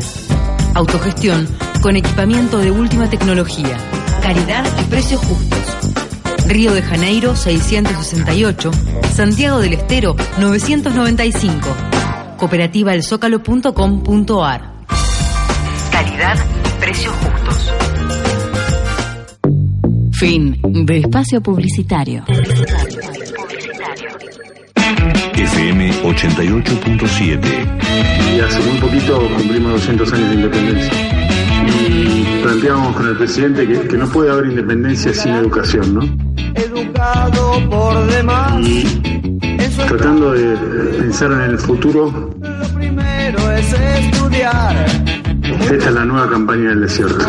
Autogestión con equipamiento de última tecnología. Calidad y precios justos. Río de Janeiro 668. Santiago del Estero 995. Cooperativaelzócalo.com.ar. Calidad y precios justos. Fin de espacio publicitario. FM 88.7. Y hace muy poquito cumplimos 200 años de independencia. Y planteamos con el presidente que, que no puede haber independencia sin educación, ¿no? Educado por demás. Y tratando de pensar en el futuro, Primero es estudiar. Esta es la nueva campaña del desierto.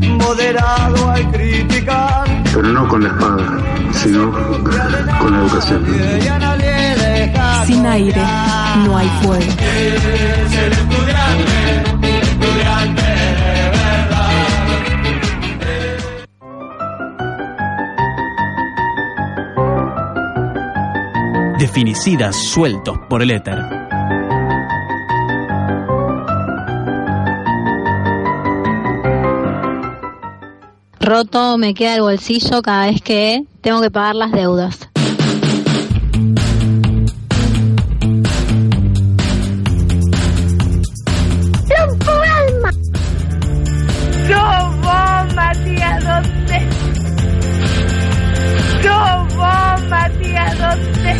Moderado al criticar. Pero no con la espada, sino con la educación. Sin aire no hay fuego. Definicidas sueltos por el éter. Roto me queda el bolsillo cada vez que tengo que pagar las deudas. Yo vos, Matías, ¿dónde? Yo vos, Matías, ¿dónde?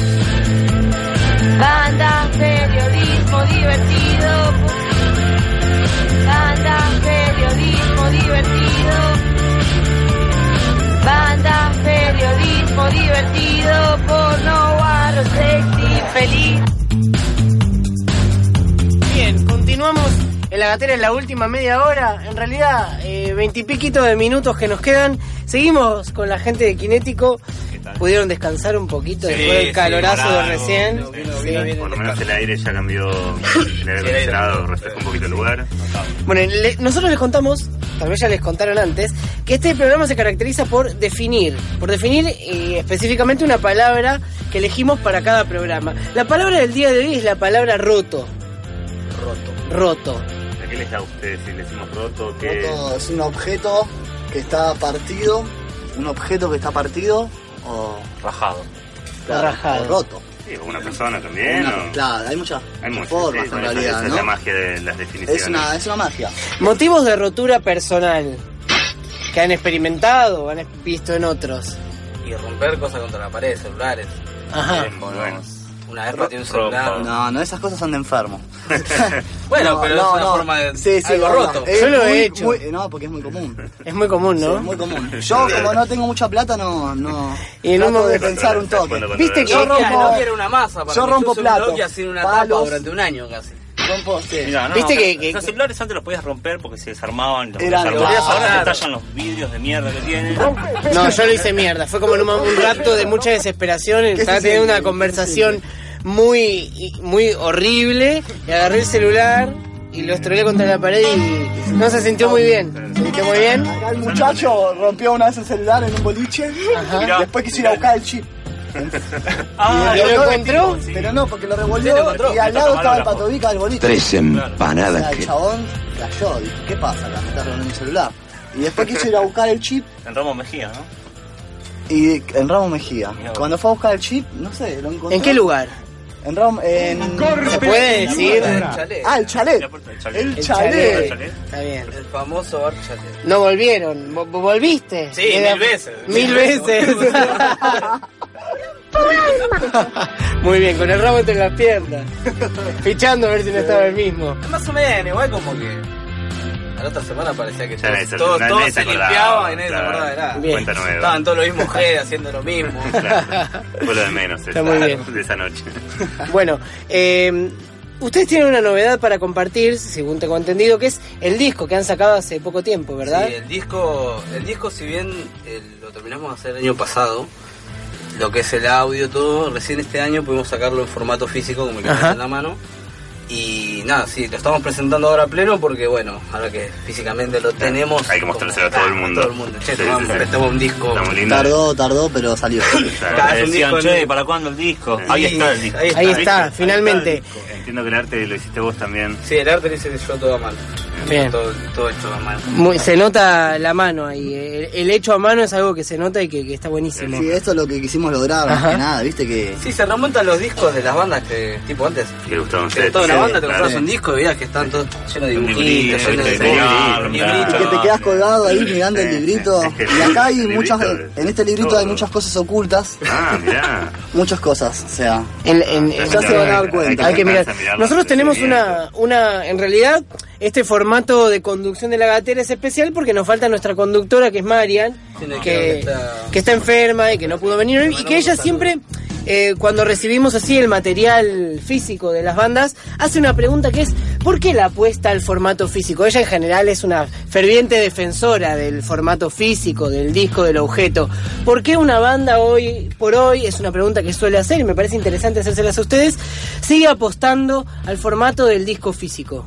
Banda, periodismo divertido. Banda, periodismo divertido. Divertido. Porno, guarro, sexy, feliz. Bien, continuamos en la gatera en la última media hora. En realidad, eh, veintipiquito de minutos que nos quedan. Seguimos con la gente de Kinético. Pudieron descansar un poquito Sí, después del sí, calorazo de recién. Sí. Por lo menos el aire ya cambió, el aire acondicionado refrescó un poquito el lugar. Bueno, le- nosotros les contamos, tal vez ya les contaron antes, que este programa se caracteriza por definir, por definir eh, específicamente una palabra que elegimos para cada programa. La palabra del día de hoy es la palabra roto. Roto. Roto. ¿A qué les da a ustedes si le decimos roto? ¿Qué? Roto es un objeto que está partido, un objeto que está partido o Rajado. claro, Rajado. o roto. Sí, o una persona también. Una- o- claro, hay muchas, Hay muchas formas sí, en esa- realidad, es ¿no? la magia de las definiciones. Es una, es una magia. Motivos de rotura personal que han experimentado, han visto en otros. Y romper cosas contra la pared, celulares. Ajá. Teléfonos. Una vez pateé un celular. No, no, esas cosas son de enfermo. *laughs* Bueno, No, pero no, es una no. forma de Sí, sí, algo no, roto. Yo lo he hecho. muy- no, porque es muy común. Es muy común, Sí, ¿no? es muy común. Yo, como no tengo mucha plata, no, no Y en trato de pensar un toque. Viste que yo rompo, no quiero una masa para yo rompo platos, palos. durante un año casi. Rompo, sí. Mirá, no, Viste no, que- Los celulares antes los podías romper porque se desarmaban los Eran. Ahora te tallan los vidrios de mierda que tienen. No, yo lo hice mierda. Fue como en un, un rato de mucha desesperación. ¿Qué Estaba se teniendo una conversación muy, muy horrible. Y agarré el celular y lo estrellé contra la pared y no se sintió muy bien. Se sintió muy bien. Acá el muchacho rompió una vez el celular en un boliche. Ajá. Después quiso ir a buscar el chip. Ah, Y ¿y lo lo encontró? Pero no, porque lo Sí, lo revolvió encontró. y al lado estaba el la patobica del boliche. Tres O sea, empanadas el que... chabón cayó, dijo, ¿qué pasa? Me estás robando mi celular. Y después quiso ir a buscar el chip En Ramos Mejía, ¿no? Y en Ramos Mejía. Cuando fue a buscar el chip, no sé, lo encontró. ¿En qué lugar? En Ramos, en... ¿Se puede decir? Ah, el chalet. El chalet. Está bien. El famoso bar chalet. No volvieron. Vo- ¿Volviste? Sí, mil veces. Mil veces. *laughs* *laughs* *laughs* Muy bien, con el rabo entre las piernas. *laughs* Fichando a ver si no estaba el mismo. Más o menos, igual como que. A la otra semana parecía que Ya todo, todo, se limpiaba y nadie se claro. acordaba de nada. Bien. Cuenta nueva. Estaban todos los mismos G haciendo lo mismo. *laughs* Fue lo de menos Está esa, muy bien. de esa noche. Bueno, eh, ustedes tienen una novedad para compartir, según tengo entendido, que es el disco que han sacado hace poco tiempo, ¿verdad? Sí, el disco, el disco si bien eh, lo terminamos de hacer el año pasado, lo que es el audio, todo, recién este año pudimos sacarlo en formato físico, como el que en la mano. Y nada, sí, lo estamos presentando ahora a pleno porque, bueno, ahora que físicamente lo tenemos. Hay que mostrárselo a todo el mundo. todo el mundo. Che, Sí, tomamos, sí, sí. prestamos un disco. Tardó, tardó, pero salió. Cada vez un Decían, disco che, nuevo. ¿para cuándo el disco? Sí, Ahí está el disco. ahí Ahí está, finalmente. Entiendo que el arte lo hiciste vos también. Sí, el arte lo hice yo todo a mano. Bien. Todo, todo hecho a mano. Muy- se nota la mano ahí. El, el hecho a mano es algo que se nota y que, que está buenísimo. Sí, esto es lo que quisimos lograr, más Ajá. que nada, viste que... Sí, se remontan los discos de las bandas que, tipo antes. Que gustaban Que ustedes. toda una Sí, banda te claro. un disco y veías que están todos llenos de dibujitos, librito, llenos de. Y que te quedas colgado ahí mirando el librito. Y acá hay muchas, en este librito hay muchas cosas ocultas, Ah, mirá. *laughs* muchas cosas, o sea, En- en- en- ya se van a dar cuenta. Hay que mirar. Nosotros tenemos una, en realidad, este formato de conducción de la gatera es especial porque nos falta nuestra conductora, que es Marian, Sí, no, que, que está- que está enferma y que no pudo venir hoy, y que ella siempre, eh, cuando recibimos así el material físico de las bandas, hace una pregunta que es, ¿por qué la apuesta al formato físico? Ella en general es una ferviente defensora del formato físico, del disco, del objeto. ¿Por qué una banda hoy por hoy, es una pregunta que suele hacer y me parece interesante hacérselas a ustedes, sigue apostando al formato del disco físico?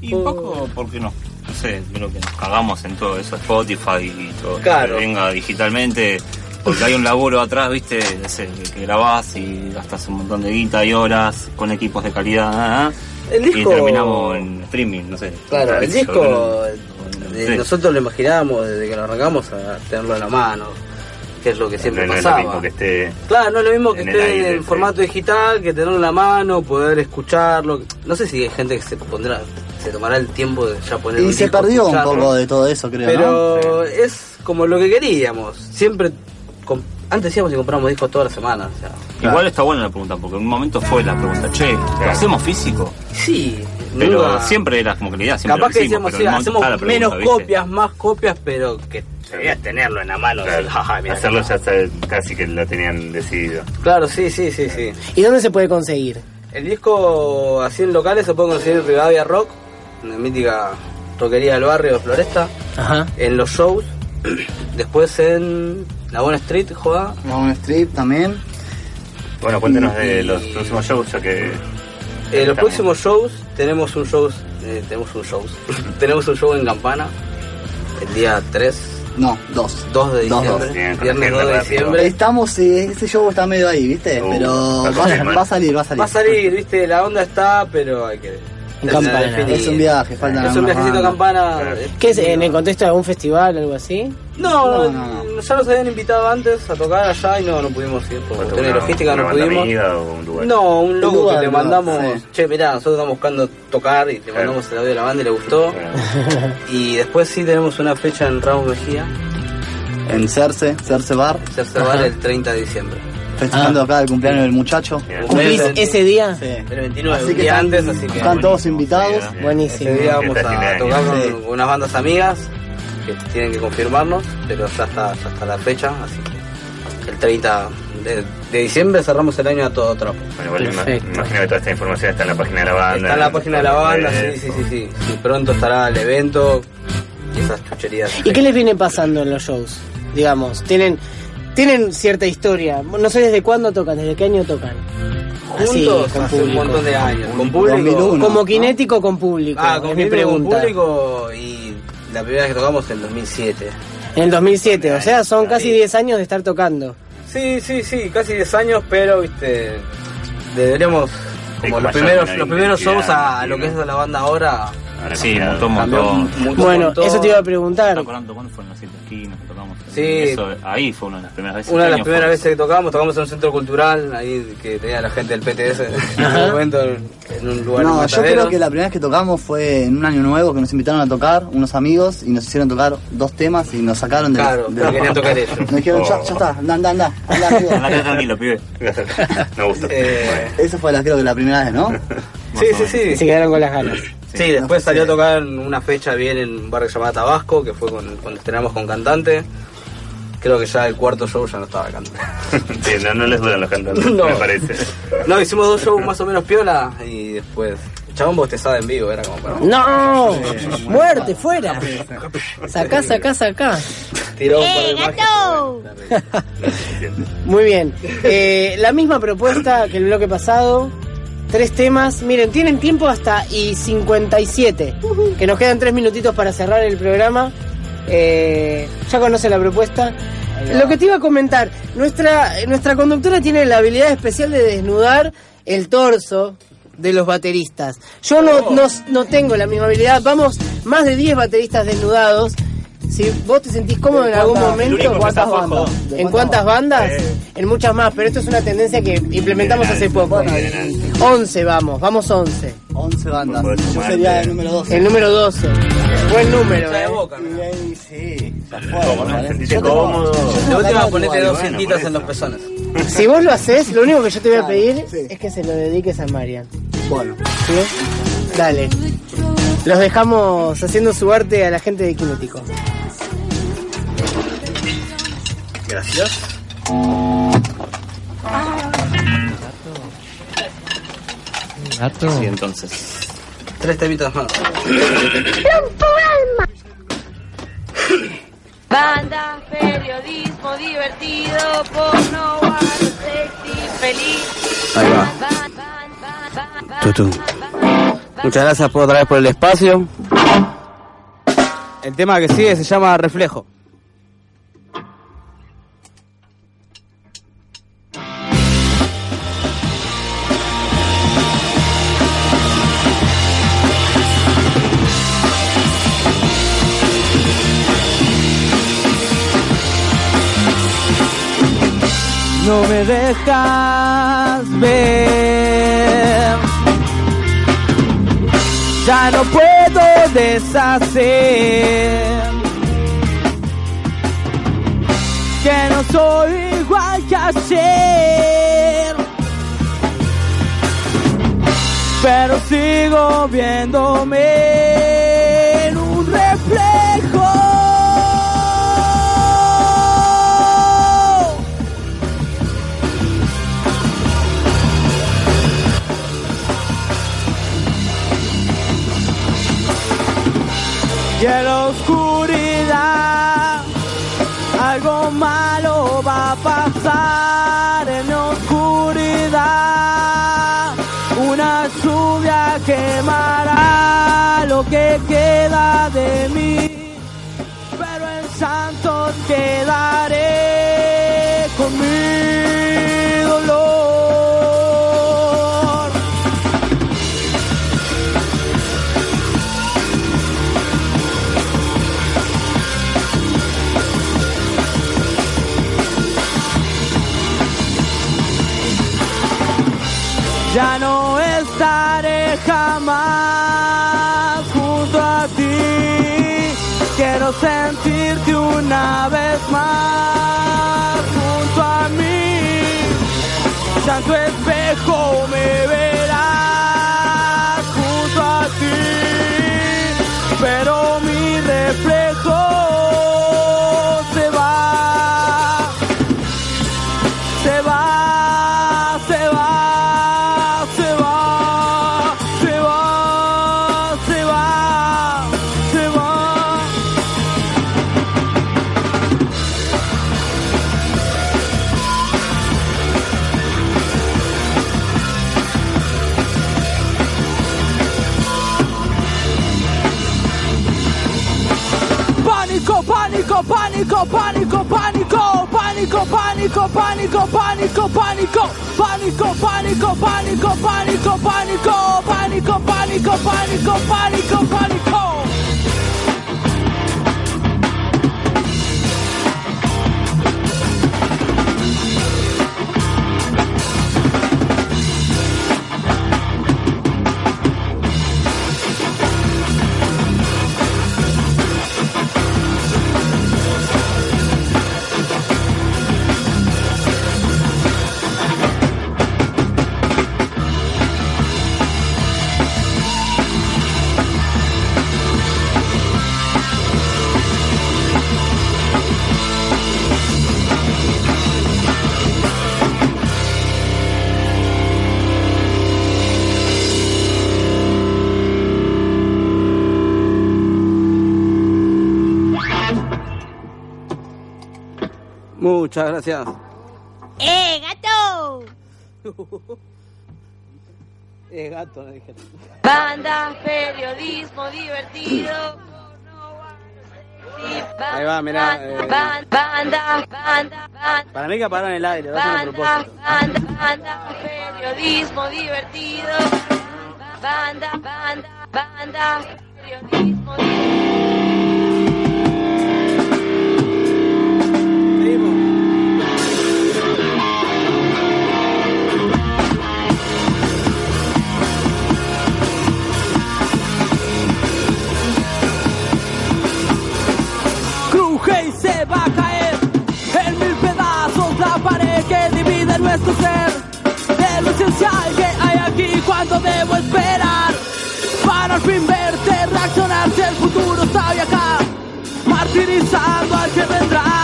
Y un poco porque no, no sé, creo que nos cagamos en todo eso, Spotify y todo. Claro. Que venga digitalmente, porque hay un laburo atrás, viste, no sé, que, grabás y gastas un montón de guita y horas con equipos de calidad. ah, ah, El disco- Y terminamos en streaming, no sé. Claro, el disco, eh, Sí. nosotros lo imaginábamos desde que lo arrancamos a tenerlo en la mano, que es lo que siempre No, no es lo pasaba. mismo que esté. Claro, no es lo mismo que en el esté aire, en sí. formato digital, que tenerlo en la mano, poder escucharlo. No sé si hay gente que se pondrá, se tomará el tiempo de ya poner Y un se disco, perdió un poco de todo eso, creo, ¿no? Pero es como lo que queríamos. Siempre, antes decíamos que compramos discos todas las semanas. O sea, Igual está buena la pregunta, porque en un momento fue la pregunta, che, ¿lo hacemos físico? Sí, Pero nunca- siempre era como que la idea, siempre Capaz lo que decíamos, sí, momento hacemos pregunta, menos ¿viste? copias, más copias, pero que debías tenerlo en la mano. Claro. decir, "Jaja, *laughs* mira Hacerlo acá". ya está- casi que lo tenían decidido. Claro, sí, sí, sí, sí. ¿Y dónde se puede conseguir? El disco así en locales se puede conseguir en Rivadavia Rock, una mítica rockería del barrio de Floresta, Ajá. en los shows. Después en La Buena Street, joda. La One Strip también. Bueno, cuéntenos de los próximos shows, ya que. Eh, los próximos shows, tenemos un show, eh, tenemos un show, *laughs* tenemos un show en Campana, el día 3, No, dos. 2 de Dos, diciembre, dos. Bien, viernes 2 de diciembre. Estamos, ese show está medio ahí, ¿viste? Uh, pero va, va a salir, va a salir. Va a salir, viste, la onda está, pero hay que... Campana. Es un viaje, faltan Es un viajecito a. Campana. eh, ¿Qué es? ¿En el contexto de algún festival algo así? No, No, no, ya nos habían invitado antes a tocar allá y no, no pudimos ir por ¿Cuánto, cuestiones de una- logística, una no pudimos. amiga o un lugar? No, un loco lugar, que le mandamos, sí. che, mirá, nosotros estamos buscando tocar y le Claro. mandamos el audio de la banda y le gustó. *laughs* Y después sí tenemos una fecha en Ramos Mejía, En Cerce, Cerce Bar, Tercer Bar el 30 de diciembre. Festejando acá el cumpleaños del muchacho. ¿Cumplís ese día? Sí. El 29, Así que día están, antes, así que están todos invitados. Buenísimo. ese día vamos fin de a tocar con Sí. unas bandas amigas que tienen que confirmarnos, pero ya está, ya está la fecha, así que el 30 de, de diciembre cerramos el año a todo trapo. Bueno, me imagino que toda esta información está en la página de la banda. Está en la página de la banda, sí, sí, sí, sí. Y pronto estará el evento y esas chucherías. ¿Y qué les viene pasando en los shows? Digamos, tienen tienen cierta historia. No sé desde cuándo tocan, desde qué año tocan. Así, Juntos con hace un público. montón de años. Con público. 2001. Como kinético con público. Ah, es con mi público, pregunta. con público y la primera vez que tocamos en 2007. En el 2007, o sea, son casi 10 años de estar tocando. Sí, sí, sí, casi 10 años, pero viste, deberíamos, como los primeros, los primeros shows a, lo que es la banda ahora, Sí, un montón. Bueno, eso te iba a preguntar. ¿Te acordás cuándo fueron las siete esquinas que tocamos? Sí. Eso, ahí fue una de las primeras veces. Una de ¿Qué las primeras fue? veces que tocamos, tocamos en un centro cultural, ahí que tenía la gente del PTS en ese momento, en un lugar No, yo creo que la primera vez que tocamos fue en un año nuevo que nos invitaron a tocar unos amigos y nos hicieron tocar dos temas y nos sacaron de Claro, pero querían tocar ellos. Nos dijeron, ya, Oh. ya está, anda, anda, anda, anda, *laughs* tranquilo, pibe. *laughs* Me gusta. Eh, Esa fue la, creo que la primera vez, ¿no? *laughs* sí, sí, sí. Se quedaron con las ganas. Sí, después salió a tocar una fecha bien en un barrio llamado Tabasco, que fue con- cuando estrenamos con cantante. Creo que ya el cuarto show ya no estaba cantante. *laughs* Sí, no, no les duran los cantantes, *laughs* No. me parece. No, hicimos dos shows más o menos piola y después. Chabón bostezada en vivo, era como para. ¡No! ¡Muerte, fuera! Sacá, sacá, sacá. Tiró un ¡Eh, par de magias. gato! *laughs* Muy bien. Eh, la misma propuesta que el bloque pasado. Tres temas. Miren, tienen tiempo hasta y 57. Que nos quedan tres minutitos para cerrar el programa. Eh, ya conoce la propuesta. Lo que te iba a comentar, nuestra, nuestra conductora tiene la habilidad especial de desnudar el torso de los bateristas. Yo no, no, no tengo la misma habilidad. Vamos, más de 10 bateristas desnudados. Si vos te sentís cómodo en algún cuántas- momento, está abajo. ¿De ¿En cuántas cuántas bandas? En muchas más, pero esto es una tendencia que implementamos hace poco. 11 vamos, vamos 11. 11 bandas. Yo sería el número 12. El número 12. Buen número, eh. boca, ¿no? Ahí sí, ya fue, Cómodo, Yo tatuado ponete igual, dos cintitas en los pezones. Si vos lo haces, lo único que yo te voy a pedir es que se lo dediques a Marian. Bueno, ¿Sí? Dale. Los dejamos haciendo su arte a la gente de Kinético. Gracias. Gato. Sí, entonces. Tres temitas más. Banda, periodismo divertido, porno, sexy, feliz. Ahí va. Tutum. Muchas gracias por otra vez por el espacio. El tema que sigue se llama Reflejo. No me dejas ver ya no puedo deshacer. Que no soy igual que ayer. Pero sigo viéndome Y en la oscuridad algo malo va a pasar en la oscuridad. Una lluvia quemará lo que queda de mí, pero en santos quedaré panico, panico, panico, panico, panico, panico, panico, panico, panico, panico, panico, panico, panico, panico, panico, panico, panico, panico. Muchas gracias. ¡Eh, gato! *laughs* Eh, gato, le dije. Banda, periodismo divertido. Ahí va, mirá. eh, Banda, banda, banda, para mí que apagaron el aire, lo hacen a Banda, propósito. banda, banda, periodismo divertido. Banda, banda, banda, periodismo y va a caer en mil pedazos la pared que divide nuestro ser. De lo esencial que hay aquí cuando debo esperar. Para al fin verte reaccionar si el futuro está acá martirizando al que vendrá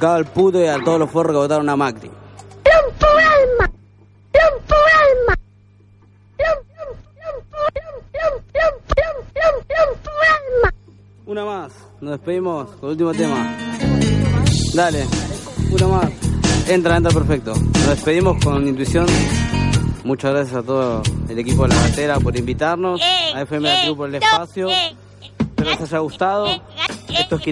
cago al puto y a todos los forros que votaron a Macri. Una más, nos despedimos con el último tema. Dale, una más. Entra, entra perfecto. Nos despedimos con intuición. Muchas gracias a todo el equipo de la batera por invitarnos, a FM La por el espacio. Espero les haya gustado. Esto es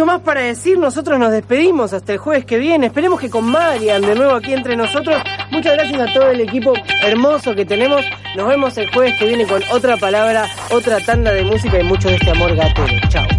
mucho más para decir, nosotros nos despedimos hasta el jueves que viene. Esperemos que con Marian de nuevo aquí entre nosotros. Muchas gracias a todo el equipo hermoso que tenemos. Nos vemos el jueves que viene con otra palabra, otra tanda de música y mucho de este amor gatero. Chao.